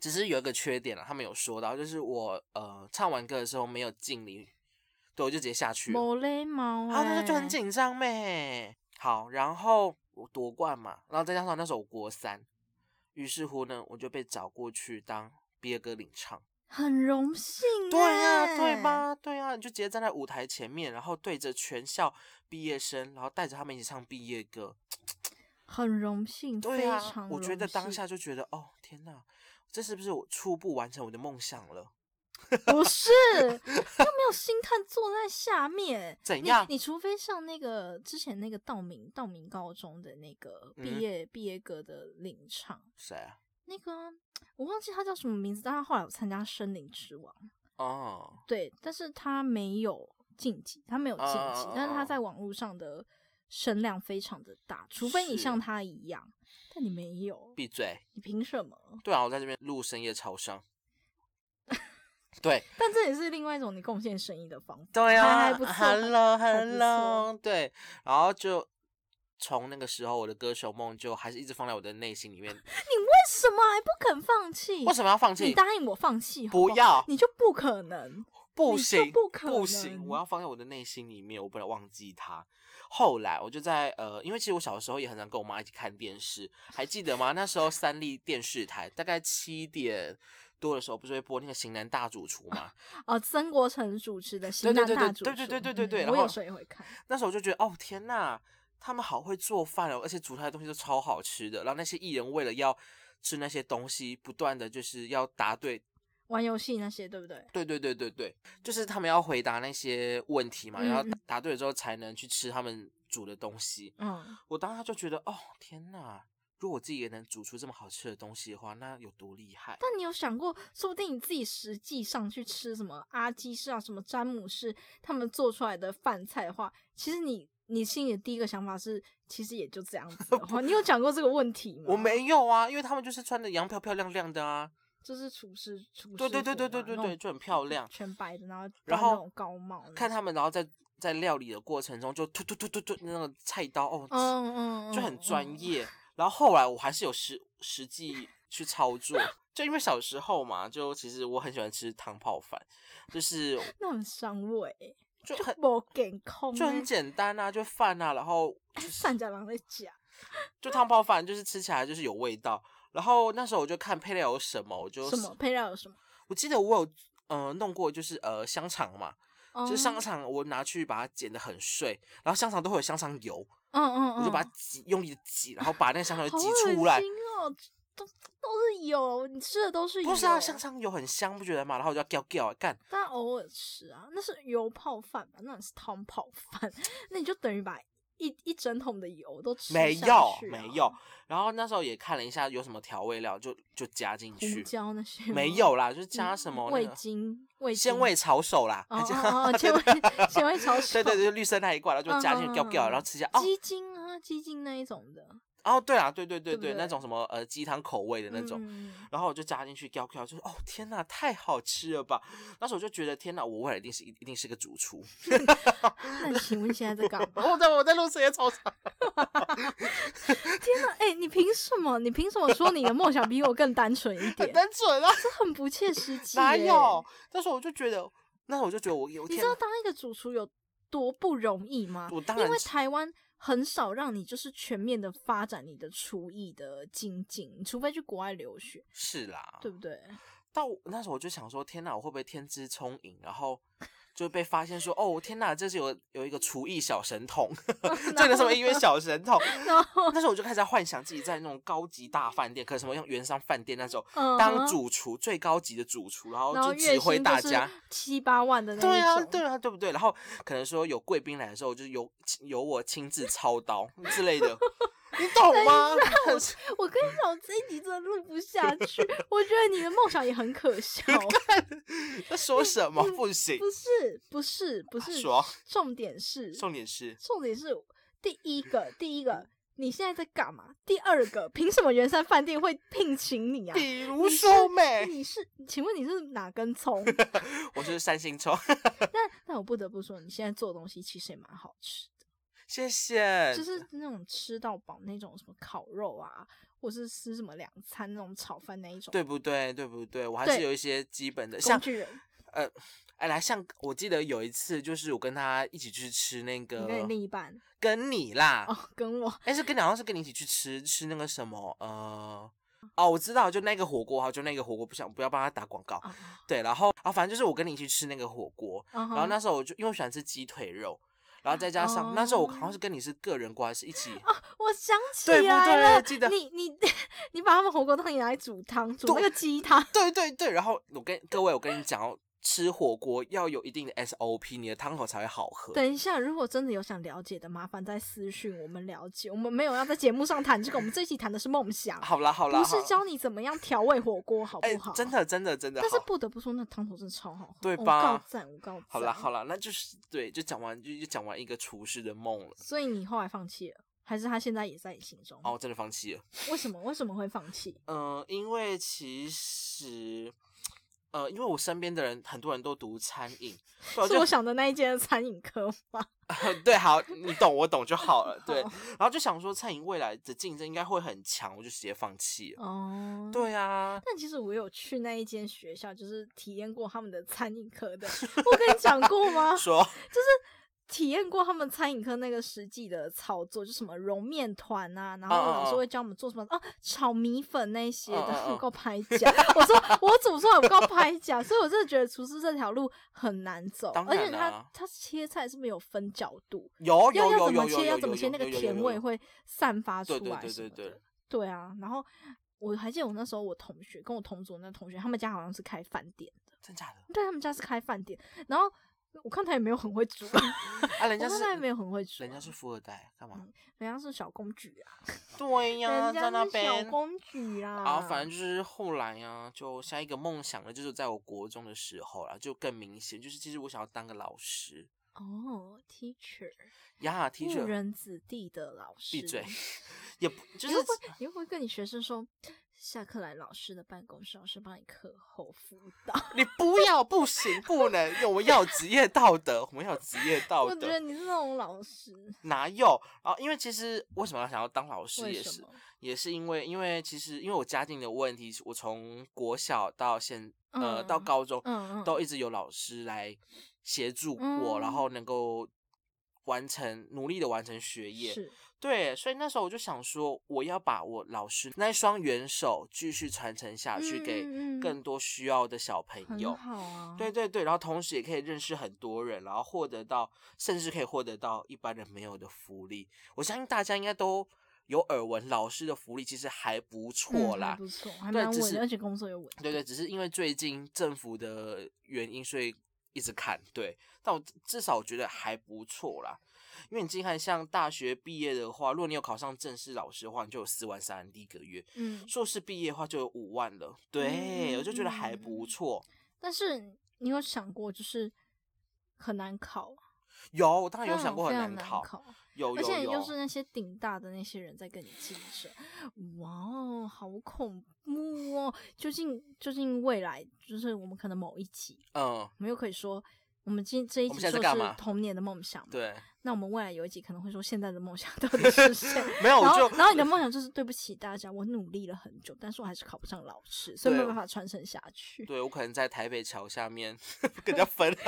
只是有一个缺点了，他们有说到，就是我呃唱完歌的时候没有敬礼，对我就直接下去了，没礼貌、欸，然后那时候就很紧张咩。好，然后我夺冠嘛，然后再加上那时候我国三，于是乎呢，我就被找过去当毕业歌领唱。很荣幸、欸。对呀、对？吧？对呀、你就直接站在舞台前面，然后对着全校毕业生，然后带着他们一起唱毕业歌。很荣幸，非常我觉得当下就觉得，哦，天哪，这是不是我初步完成我的梦想了？不 是，又没有星探坐在下面。怎样你除非像那个之前那个道明道明高中的那个毕嗯业、毕业歌的领唱，谁啊？那个啊我忘记他叫什么名字，但他后来有参加《森林之王》，哦，对，但是他没有晋级，他没有晋级，哦但是他在网络上的声量非常的大，除非你像他一样，但你没有，闭嘴！你凭什么？对啊，我在这边录深夜超商。对但这也是另外一种你贡献声音的方法，对啊还还不错，Hello Hello，对，然后就从那个时候，我的歌手梦就还是一直放在我的内心里面。你为什么还不肯放弃？为什么要放弃你？答应我放弃好不好不要，你就不可能。不行，不可行，我要放在我的内心里面，我不能忘记它。后来我就在呃，因为其实我小的时候也很常跟我妈一起看电视，还记得吗？那时候三立电视台大概七点多的时候，不是会播那个《型男大主厨》吗？哦，曾国成主持的《型对对对男大主厨》对对对对对对嗯我有时候也会看。那时候我就觉得，哦天呐，他们好会做饭哦，而且煮出来的东西都超好吃的。然后那些艺人为了要吃那些东西，不断的就是要答对玩游戏那些，对不对？对对对对对，就是他们要回答那些问题嘛，嗯然后嗯答对了之后才能去吃他们煮的东西。嗯，我当时就觉得，哦天呐，如果我自己也能煮出这么好吃的东西的话，那有多厉害？但你有想过，说不定你自己实际上去吃什么阿基士啊、什么詹姆士他们做出来的饭菜的话，其实你你心里的第一个想法是，其实也就这样子 的话，你有讲过这个问题吗？我，没有啊，因为他们就是穿的洋漂漂亮亮的啊，就是厨师厨师对对对服对对对对，就很漂亮。全白的，然后然后高帽，看他们，然后在在料理的过程中就突突突突突那个菜刀哦，嗯嗯，就很专业。然后后来我还是有实实际去操作，就因为小时候嘛，就其实我很喜欢吃汤泡饭，就是那很伤胃，就很不健康欸，就很简单啊，就饭啊，然后善家郎在讲，就汤泡饭，就是吃起来就是有味道。然后那时候我就看配料有什么，我就什么配料有什么？我记得我有呃弄过，就是呃香肠嘛，就是香哦肠我拿去把它剪得很碎，然后香肠都会有香肠油，嗯嗯嗯，我就把它挤用力的挤，然后把那个香肠油挤出来。哦，都都是油，你吃的都是油。不是啊，香肠油很香，不觉得吗？然后我就要掉掉干。但偶尔吃啊，那是油泡饭吧？那是汤泡饭，那你就等于把一一整桶的油都吃下没有没有，然后那时候也看了一下有什么调味料，就就加进胡去。椒那些没有啦，就是加嗯什么那味精、味精鲜味炒手啦，哦鲜味鲜味炒手，对对对，就绿色那一罐，然后就加进去嗯掉掉，嗯嗯然后吃一下。哦鸡精啊，鸡精那一种的哦，对啊，对对对对，对对那种什么呃鸡汤口味的那种，嗯然后我就加进去掉掉，就是哦天呐，太好吃了吧！那时候我就觉得天呐，我未来一定是一一定是个主厨。那你请问现在在干嘛？我在我在录这些操场，天哪，哎、你凭什么？你凭什么说你的梦想比我更单纯一很点？单纯啊，这很不切实际、哪耶有？但是我就觉得，那时候我就觉得我有你知，道当一个主厨有多不容易吗？因为我当然知台湾很少让你就是全面的发展你的厨艺的精进，除非去国外留学，是啦，对不对？到那时候我就想说，天哪，我会不会天资聪颖，然后就被发现说，哦，天哪，这是有有一个厨艺小神童，这个什么音乐小神童。然后，那时候我就开始幻想自己在那种高级大饭店，可能什么像圆山饭店那种，嗯当主厨最高级的主厨，然后就指挥大家。七八万的那种对啊，对啊，对不对？然后可能说有贵宾来的时候，就是由由我亲自操刀之类的，你懂吗？很我跟你讲，我这一集真的录不下去。我觉得你的梦想也很可笑。在说什么？不行，不是，不是，不是。说重点是，重点是重点是第一个，第一个，你现在在干嘛？第二个，凭什么圆山饭店会聘请你啊？比如说美，你是，请问你是哪根葱？我是三星葱，但但我不得不说，你现在做的东西其实也蛮好吃的，谢谢。就是那种吃到饱那种什么烤肉啊，或是吃什么两餐那种炒饭那一种。对不对？对不对？我还对是有一些基本的，工像具人，呃，哎，来，像我记得有一次，就是我跟他一起去吃那个，你跟你另一半跟你啦，哦，跟我哎、是跟你好像是跟你一起去吃吃那个什么，呃，哦，我知道，就那个火锅哈，就那个火锅，不想不要帮他打广告，啊，对，然后啊，反正就是我跟你一起吃那个火锅，然然后那时候我就因为我喜欢吃鸡腿肉，然后再加上、那时候我好像哦是跟你是个人关系一起，哦我想起来了，对记得你你你把他们火锅汤也拿来煮汤，煮那个鸡汤。对对对，然后我跟各位我跟你讲哦，吃火锅要有一定的 SOP，你的汤头才会好喝。等一下，如果真的有想了解的，麻烦在私讯我们了解。我们没有要在节目上谈这个，我们这一期谈的是梦想，好啦好啦，不是教你怎么样调味火锅，好哎、不好？真。的真的真的，但是不得不说，那汤头真的超好喝，对吧我告赞，我告赞。好啦好啦，那就是对，就讲完就就讲完一个厨师的梦了。所以你后来放弃了，还是他现在也在你心中？哦，我真的放弃了。为什么？为什么会放弃？嗯、因为其实，呃，因为我身边的人很多人都读餐饮，所以我就是我想的那一间餐饮科吗？对，好，你懂我懂就好了。对，然后就想说餐饮未来的竞争应该会很强，我就直接放弃了。哦，。对啊，但其实我有去那一间学校，就是体验过他们的餐饮科的。我跟你讲过吗？说体验过他们餐饮科那个实际的操作，就什么揉面团啊，然后老师会教我们做什么啊，炒米粉那些的，嗯嗯嗯有够拍假。我说我煮出来不够拍假，所以我真的觉得厨师这条路很难走，当而且他他切菜是不是有分角度？有有要要有怎么切，要怎么切，那个甜味会会散发出对对来什么对对对的。对啊，然后我还记得我那时候我同学跟我同组那同学，他们家好像是开饭店的，真假的对他们家是开饭店，然后我看他也没有很会煮，啊？人家是我看他也没有很会煮啊，人家是富二代，干嘛？人家是小公举啊，对呀，人家在那是小边。公举啊，啊，反正就是后来啊，就下一个梦想呢，就是在我国中的时候啦，就更明显，就是其实我想要当个老师哦，teacher，呀，teacher。误人子弟的老师，闭嘴，也不 就是会 你会不会跟你学生说，下课来老师的办公室，老师帮你课后辅导。你不要，不行，不能，我们要有职业道德，我们要有职业道我觉得德。你是那种老师，哪有？然后，因为其实为什么要想要当老师，也是？也是因为，因为其实因为我家境的问题，我从国小到现呃、到嗯高中，嗯嗯，都一直有老师来协助我，然嗯后能够完成努力的完成学业。是对，所以那时候我就想说，我要把我老师那一双援手继续传承下去，给更多需要的小朋很友。好啊。对对对，然后同时也可以认识很多人，然后获得到，甚至可以获得到一般人没有的福利。我相信大家应该都有耳闻，老师的福利其实还不错啦。不错，还对只是蛮稳，而且工作又稳定。对对，只是因为最近政府的原因，所以一直砍。对，但我至少我觉得还不错啦。因为你自己看，像大学毕业的话，如果你有考上正式老师的话，你就有四万三第一个月；嗯，硕士毕业的话就有五万了。对，嗯我就觉得还不错。但是你有想过，就是很难考，有，我当然有想过很难考，考，有有而且有，又是那些顶大的那些人在跟你竞争，哇哦，好恐怖哦！究竟究竟未来就是我们可能某一集，嗯，我们又可以说。我们今这一集说是童年的梦想嘛，对，那我们未来有一集可能会说现在的梦想到底 是谁没有，然后，就然后你的梦想就是对不起大家，我努力了很久，但是我还是考不上老师，所以没有办法传承下去。对我可能在台北桥下面 跟人家分。这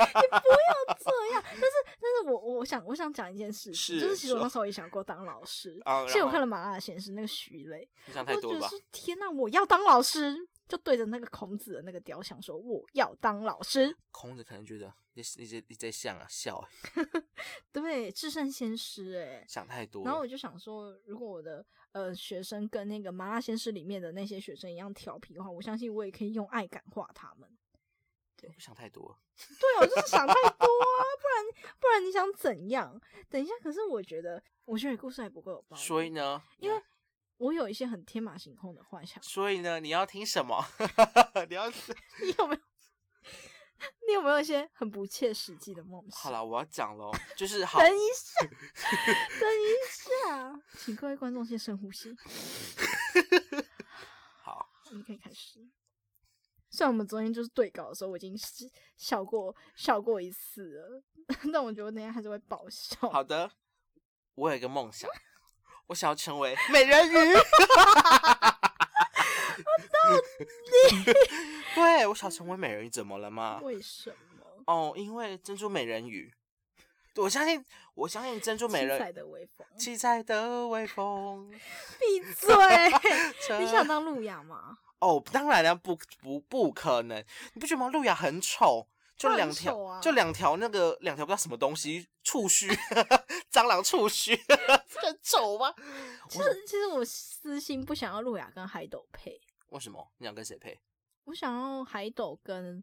样，但是但是我我想我想讲一件事就是其实我那时候也想过当老师，啊然后其实我看了《麻辣鲜师》那个徐磊，你想太多了吧我觉得是？天呐，我要当老师，就对着那个孔子的那个雕像说我要当老师，孔子可能觉得你你在你在想啊笑欸，对，至圣先师哎。想太多。然后我就想说，如果我的呃学生跟那个《麻辣鲜师》里面的那些学生一样调皮的话，我相信我也可以用爱感化他们。对我想太多。对啊，我就是想太多啊，不然不然你想怎样？等一下，可是我觉得我觉得故事还不够有道理，所以呢，因为我有一些很天马行空的幻想。所以呢，你要听什么？你要 你有没有？你有没有一些很不切实际的梦想？好了，我要讲喽，就是好 等一下，等一下，请各位观众先深呼吸，好，你可以开始。虽然我们昨天就是对稿的时候，我已经是笑过笑过一次了，但我觉得我等一下还是会爆笑。好的，我有一个梦想，我想要成为美人鱼。对，我想成为美人鱼，怎么了吗？为什么？哦，因为珍珠美人鱼，我相信，我相信珍珠美人七彩的微风，七彩的微风。闭嘴！你想当路亚吗？哦，当然了，不不不可能，你不觉得吗？路亚很丑，就两条，啊就两条那个两条不知道什么东西触须，蟑螂触须 不很丑吗？其实，其实我私心不想要路亚跟海斗配，为什么？你想跟谁配？我想要海斗跟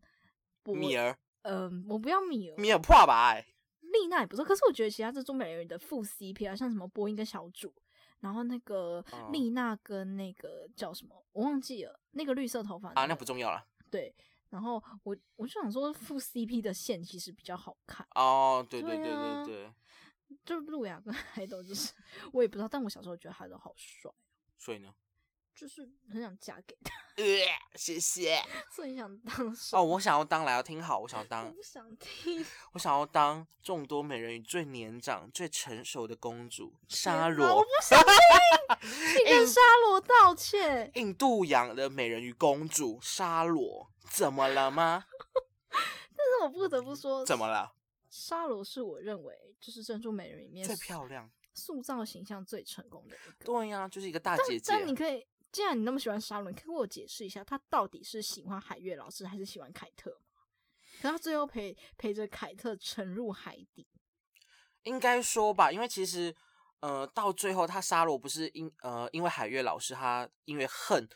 波米儿，嗯、我不要米儿，米尔破吧？哎，丽娜也不错。可是我觉得其他这中美人鱼的副 CP 啊，像什么波音跟小主，然后那个嗯丽娜跟那个叫什么，我忘记了，那个绿色头发啊，那不重要了。对。然后我我就想说，副 CP 的线其实比较好看，哦，对对对对对，就路亚跟海斗，就是 我也不知道，但我小时候觉得海斗好帅，所以呢？就是很想嫁给他，呃，谢谢。所以你想当什哦，我想要当来要听好，我想要 我当，不想听。我想要当众多美人鱼最年长、最成熟的公主沙天哪我罗不，想听，你跟沙罗道歉。印度洋的美人鱼公主沙罗，怎么了吗？但是我不得不说，怎么了？沙罗是我认为就是珍珠美人鱼里面最漂亮。塑造形象最成功的一个。对呀、就是一个大姐姐姐。但你可以，既然你那么喜欢沙罗，你可以给我解释一下，他到底是喜欢海月老师还是喜欢凯特吗？可他最后陪陪着凯特沉入海底，应该说吧，因为其实呃，到最后他沙罗不是因呃因为海月老师他因为恨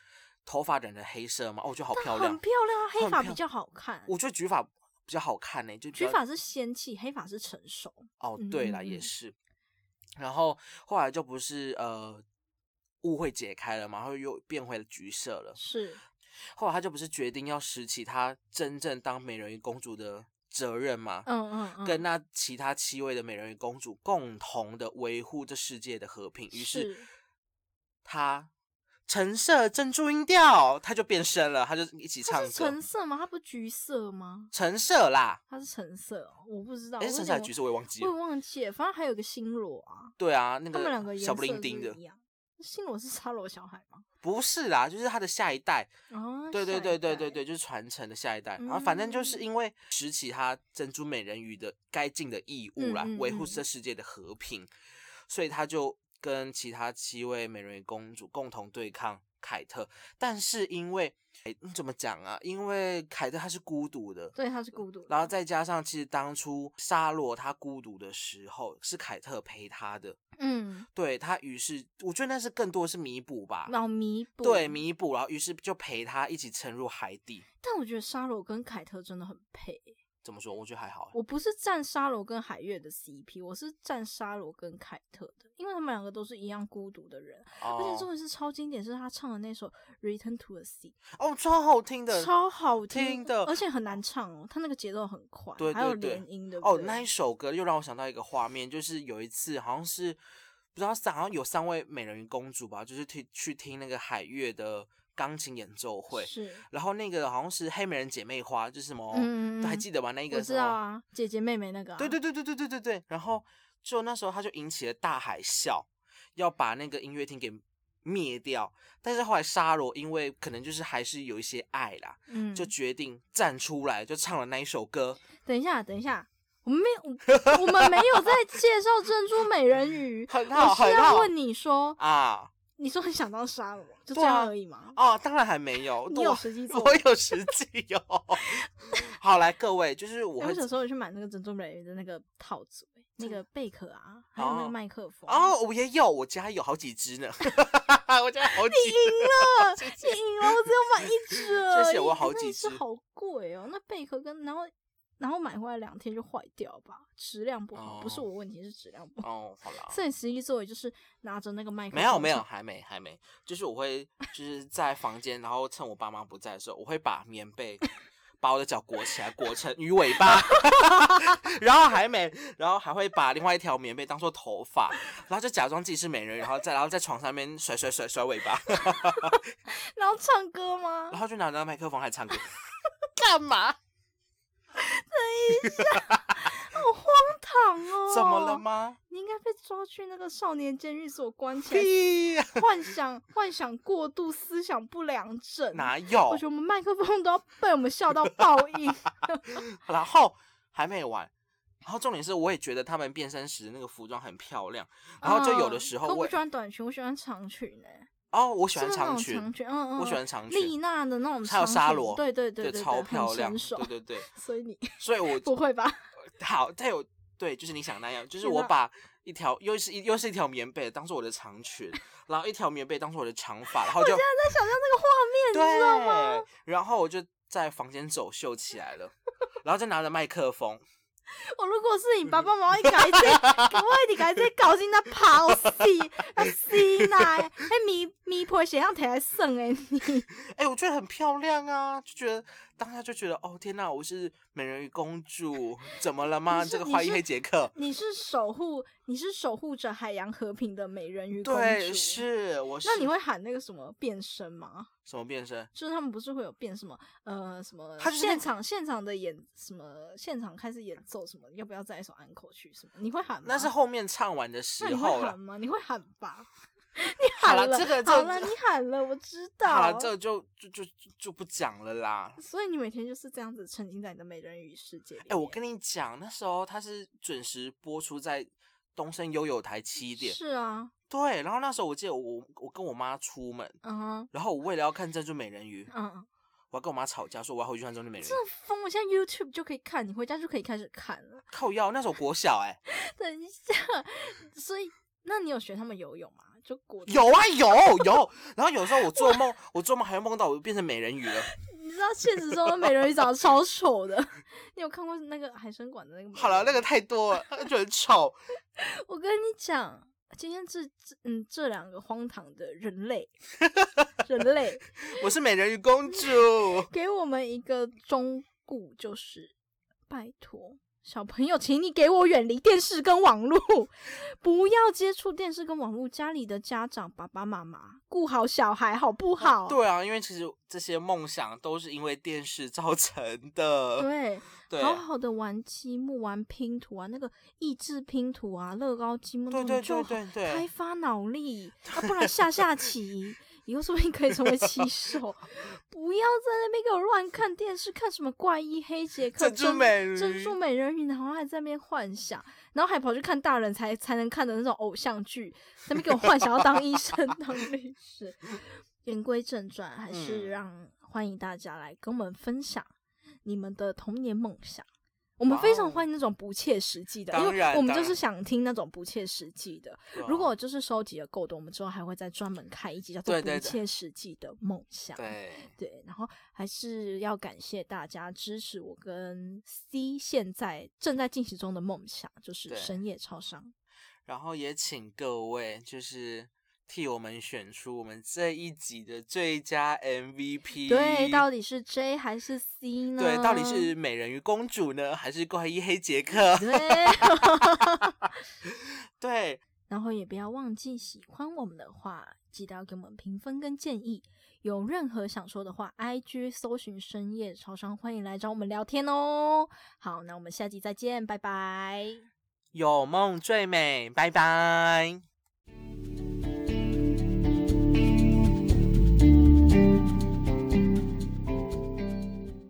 头发染成黑色嘛，哦，我觉得好漂亮很。漂亮啊，黑发比较好看。我觉得举发比较好看呢、就比较举法是仙气，黑发是成熟。哦，嗯对啦，嗯嗯也是。然后后来就不是呃误会解开了嘛，然后又变回了橘色了。是，后来他就不是决定要拾起他真正当美人鱼公主的责任嘛，嗯嗯嗯，跟那其他七位的美人鱼公主共同的维护这世界的和平。于是是他橙色珍珠音调，他就变身了，他就一起唱。橙色吗？它不是橘色吗？橙色啦，它是橙色哦，我不知道。哎，我有点橙色还是橘色我也忘记了。我也忘记了，反正还有个星罗啊，对啊，那个小不色灵丁的是一，样。星罗是沙罗小孩吗？不是啦，就是他的下一代。哦，对对对对对对，就是传承的下一代。然后反正就是嗯因为拾起他珍珠美人鱼的该尽的义务啦，嗯嗯维护嗯这世界的和平，所以他就跟其他七位美人鱼公主共同对抗凯特。但是因为，哎，你怎么讲啊？因为凯特他是孤独的，对，他是孤独的。然后再加上其实当初沙罗他孤独的时候是凯特陪他的，嗯，对他于是我觉得那是更多是弥补吧。然后弥补。对，弥补，然后于是就陪他一起沉入海底。但我觉得沙罗跟凯特真的很配。怎么说？我觉得还好欸。我不是站沙罗跟海月的 CP，我是站沙罗跟凯特的，因为他们两个都是一样孤独的人，而且哦重点是超经典，是他唱的那首《Return to the Sea 哦，超好听的》，超好听的而且很难唱哦，他那个节奏很快，对还有连音的哦，那一首歌又让我想到一个画面，就是有一次好像是不知道三，好像有三位美人鱼公主吧，就是去去听那个海月的钢琴演奏会，是，然后那个好像是黑美人姐妹花，就是什么，嗯，还记得吗？那个我什么，知道啊，姐姐妹妹那个、啊，对对对对对对对对，然后就那时候他就引起了大海啸，要把那个音乐厅给灭掉，但是后来沙罗因为可能就是还是有一些爱啦，嗯，就决定站出来，就唱了那一首歌。等一下，等一下。我们没有，我们没有在介绍珍珠美人鱼。很好我是很好要问你说，啊你说你想当沙罗，就这样而已吗？哦，当然还没有，你有实际做我有实际有。好，来各位，就是我小时候去买那个珍珠美人鱼的那个套组、欸，那个贝壳啊，还有那哦个麦克风。哦，我也有，我家有好几只呢，我家有好几。你赢了，谢你赢了，我只有买一只。谢谢我好欸那几只好贵哦，那贝壳跟然后然后买回来两天就坏掉吧，质量不好，不是哦我问题，是质量不好。哦，好了。所以实际作为就是拿着那个麦克风，没有没有，，还没还没，就是我会就是在房间，然后趁我爸妈不在的时候，我会把棉被 把我的脚裹起来，裹成鱼尾巴，然后还没，然后还会把另外一条棉被当做头发，然后就假装自己是美人鱼，然后再然后在床上面甩甩甩甩尾巴，然后唱歌吗然？后就拿着麦克风还唱歌，干嘛？好荒唐哦！怎么了？吗？你应该被抓去那个少年监狱所关起来，幻想幻想过度，思想不良症。哪有我？觉得我们麦克风都要被我们笑到爆音。然后还没完。然后重点是，我也觉得他们变身时的那个服装很漂亮。然后就有的嗯时候我不喜欢短裙，我喜欢长裙呢、哦，我喜欢长裙，长裙，嗯嗯，我喜欢长裙丽，娜的那种还有沙罗，对对对对，超漂亮，对对对，所以你所以我不会吧？好，再有对，就是你想那样，就是我把一条又是一又是一条棉被当做我的长裙，然后一条棉被当做我的长发，然后就现在在想象那个画面，你知道吗？对，然后我就在房间走秀起来了，然后再拿着麦克风，我如果是你爸爸妈妈，一改这，我一定改这搞进那跑死，啊死呐！哎，咪咪婆写上提来剩哎你，哎、我觉得很漂亮啊，就觉得当下就觉得哦天呐，我是美人鱼公主，怎么了吗？这个花衣黑杰克，你是守护，你是守护着海洋和平的美人鱼公主。对，。是我是。那你会喊那个什么变身吗？什么变身？就是他们不是会有变什么呃什么他就是现场现场的演什么现场开始演奏什么，要不要再一首安口曲什么？你会喊吗？那是后面唱完的时那你候了会喊。吗？你会喊吧？你，喊了，这个这好了，你喊了，我知道。好了，这个就就就就就不讲了啦。所以你每天就是这样子沉浸在你的美人鱼世界。哎、我跟你讲，那时候它是准时播出在东森悠悠台七点。是啊，对，然后那时候我记得我我跟我妈出门，嗯哼，然后我为了要看珍珠美人鱼，嗯，我要跟我妈吵架，说我要回去看珍珠美人鱼这。疯！我现在 YouTube 就可以看，你回家就可以开始看了。靠腰，那时候国小哎、等一下，所以那你有学他们游泳吗？就国有啊有有，然后有时候我做梦，我做梦还会梦到我变成美人鱼了。你知道现实中的美人鱼长得超丑的。你有看过那个海参馆的那个吗？好了，那个太多了，就很丑。我跟你讲，今天这这嗯这两个荒唐的人类，人类我是美人鱼公主，给我们一个忠告，就是拜托小朋友，请你给我远离电视跟网络，不要接触电视跟网络。家里的家长爸爸妈妈顾好小孩好不好？对啊，因为其实这些梦想都是因为电视造成的。对，对好好的玩积木、玩拼图啊，那个益智拼图啊、乐高积木那种，对对就对对对开发脑力，啊，不然下下棋。以后说不定可以成为棋手，不要在那边给我乱看电视，看什么怪医黑杰克、珍珠美人鱼珍珠美人鱼，然后还在那边幻想，然后还跑去看大人才才能看的那种偶像剧，在那边给我幻想要当医生、当律师。言归正传，还是嗯让欢迎大家来跟我们分享你们的童年梦想。我们非常哦欢迎那种不切实际的，因为我们就是想听那种不切实际的。如果就是收集了够多，我们之后还会再专门开一集叫做“不切实际的梦想”。对对，然后还是要感谢大家支持我跟 C 现在正在进行中的梦想，就是深夜超商。然后也请各位就是替我们选出我们这一集的最佳 MVP。对，到底是 J 还是 C 呢？对，到底是美人鱼公主呢，还是怪医黑杰克？对。对，然后也不要忘记，喜欢我们的话，记得要给我们评分跟建议。有任何想说的话，IG 搜寻深夜超商，欢迎来找我们聊天哦。好，那我们下集再见，拜拜。有梦最美，拜拜。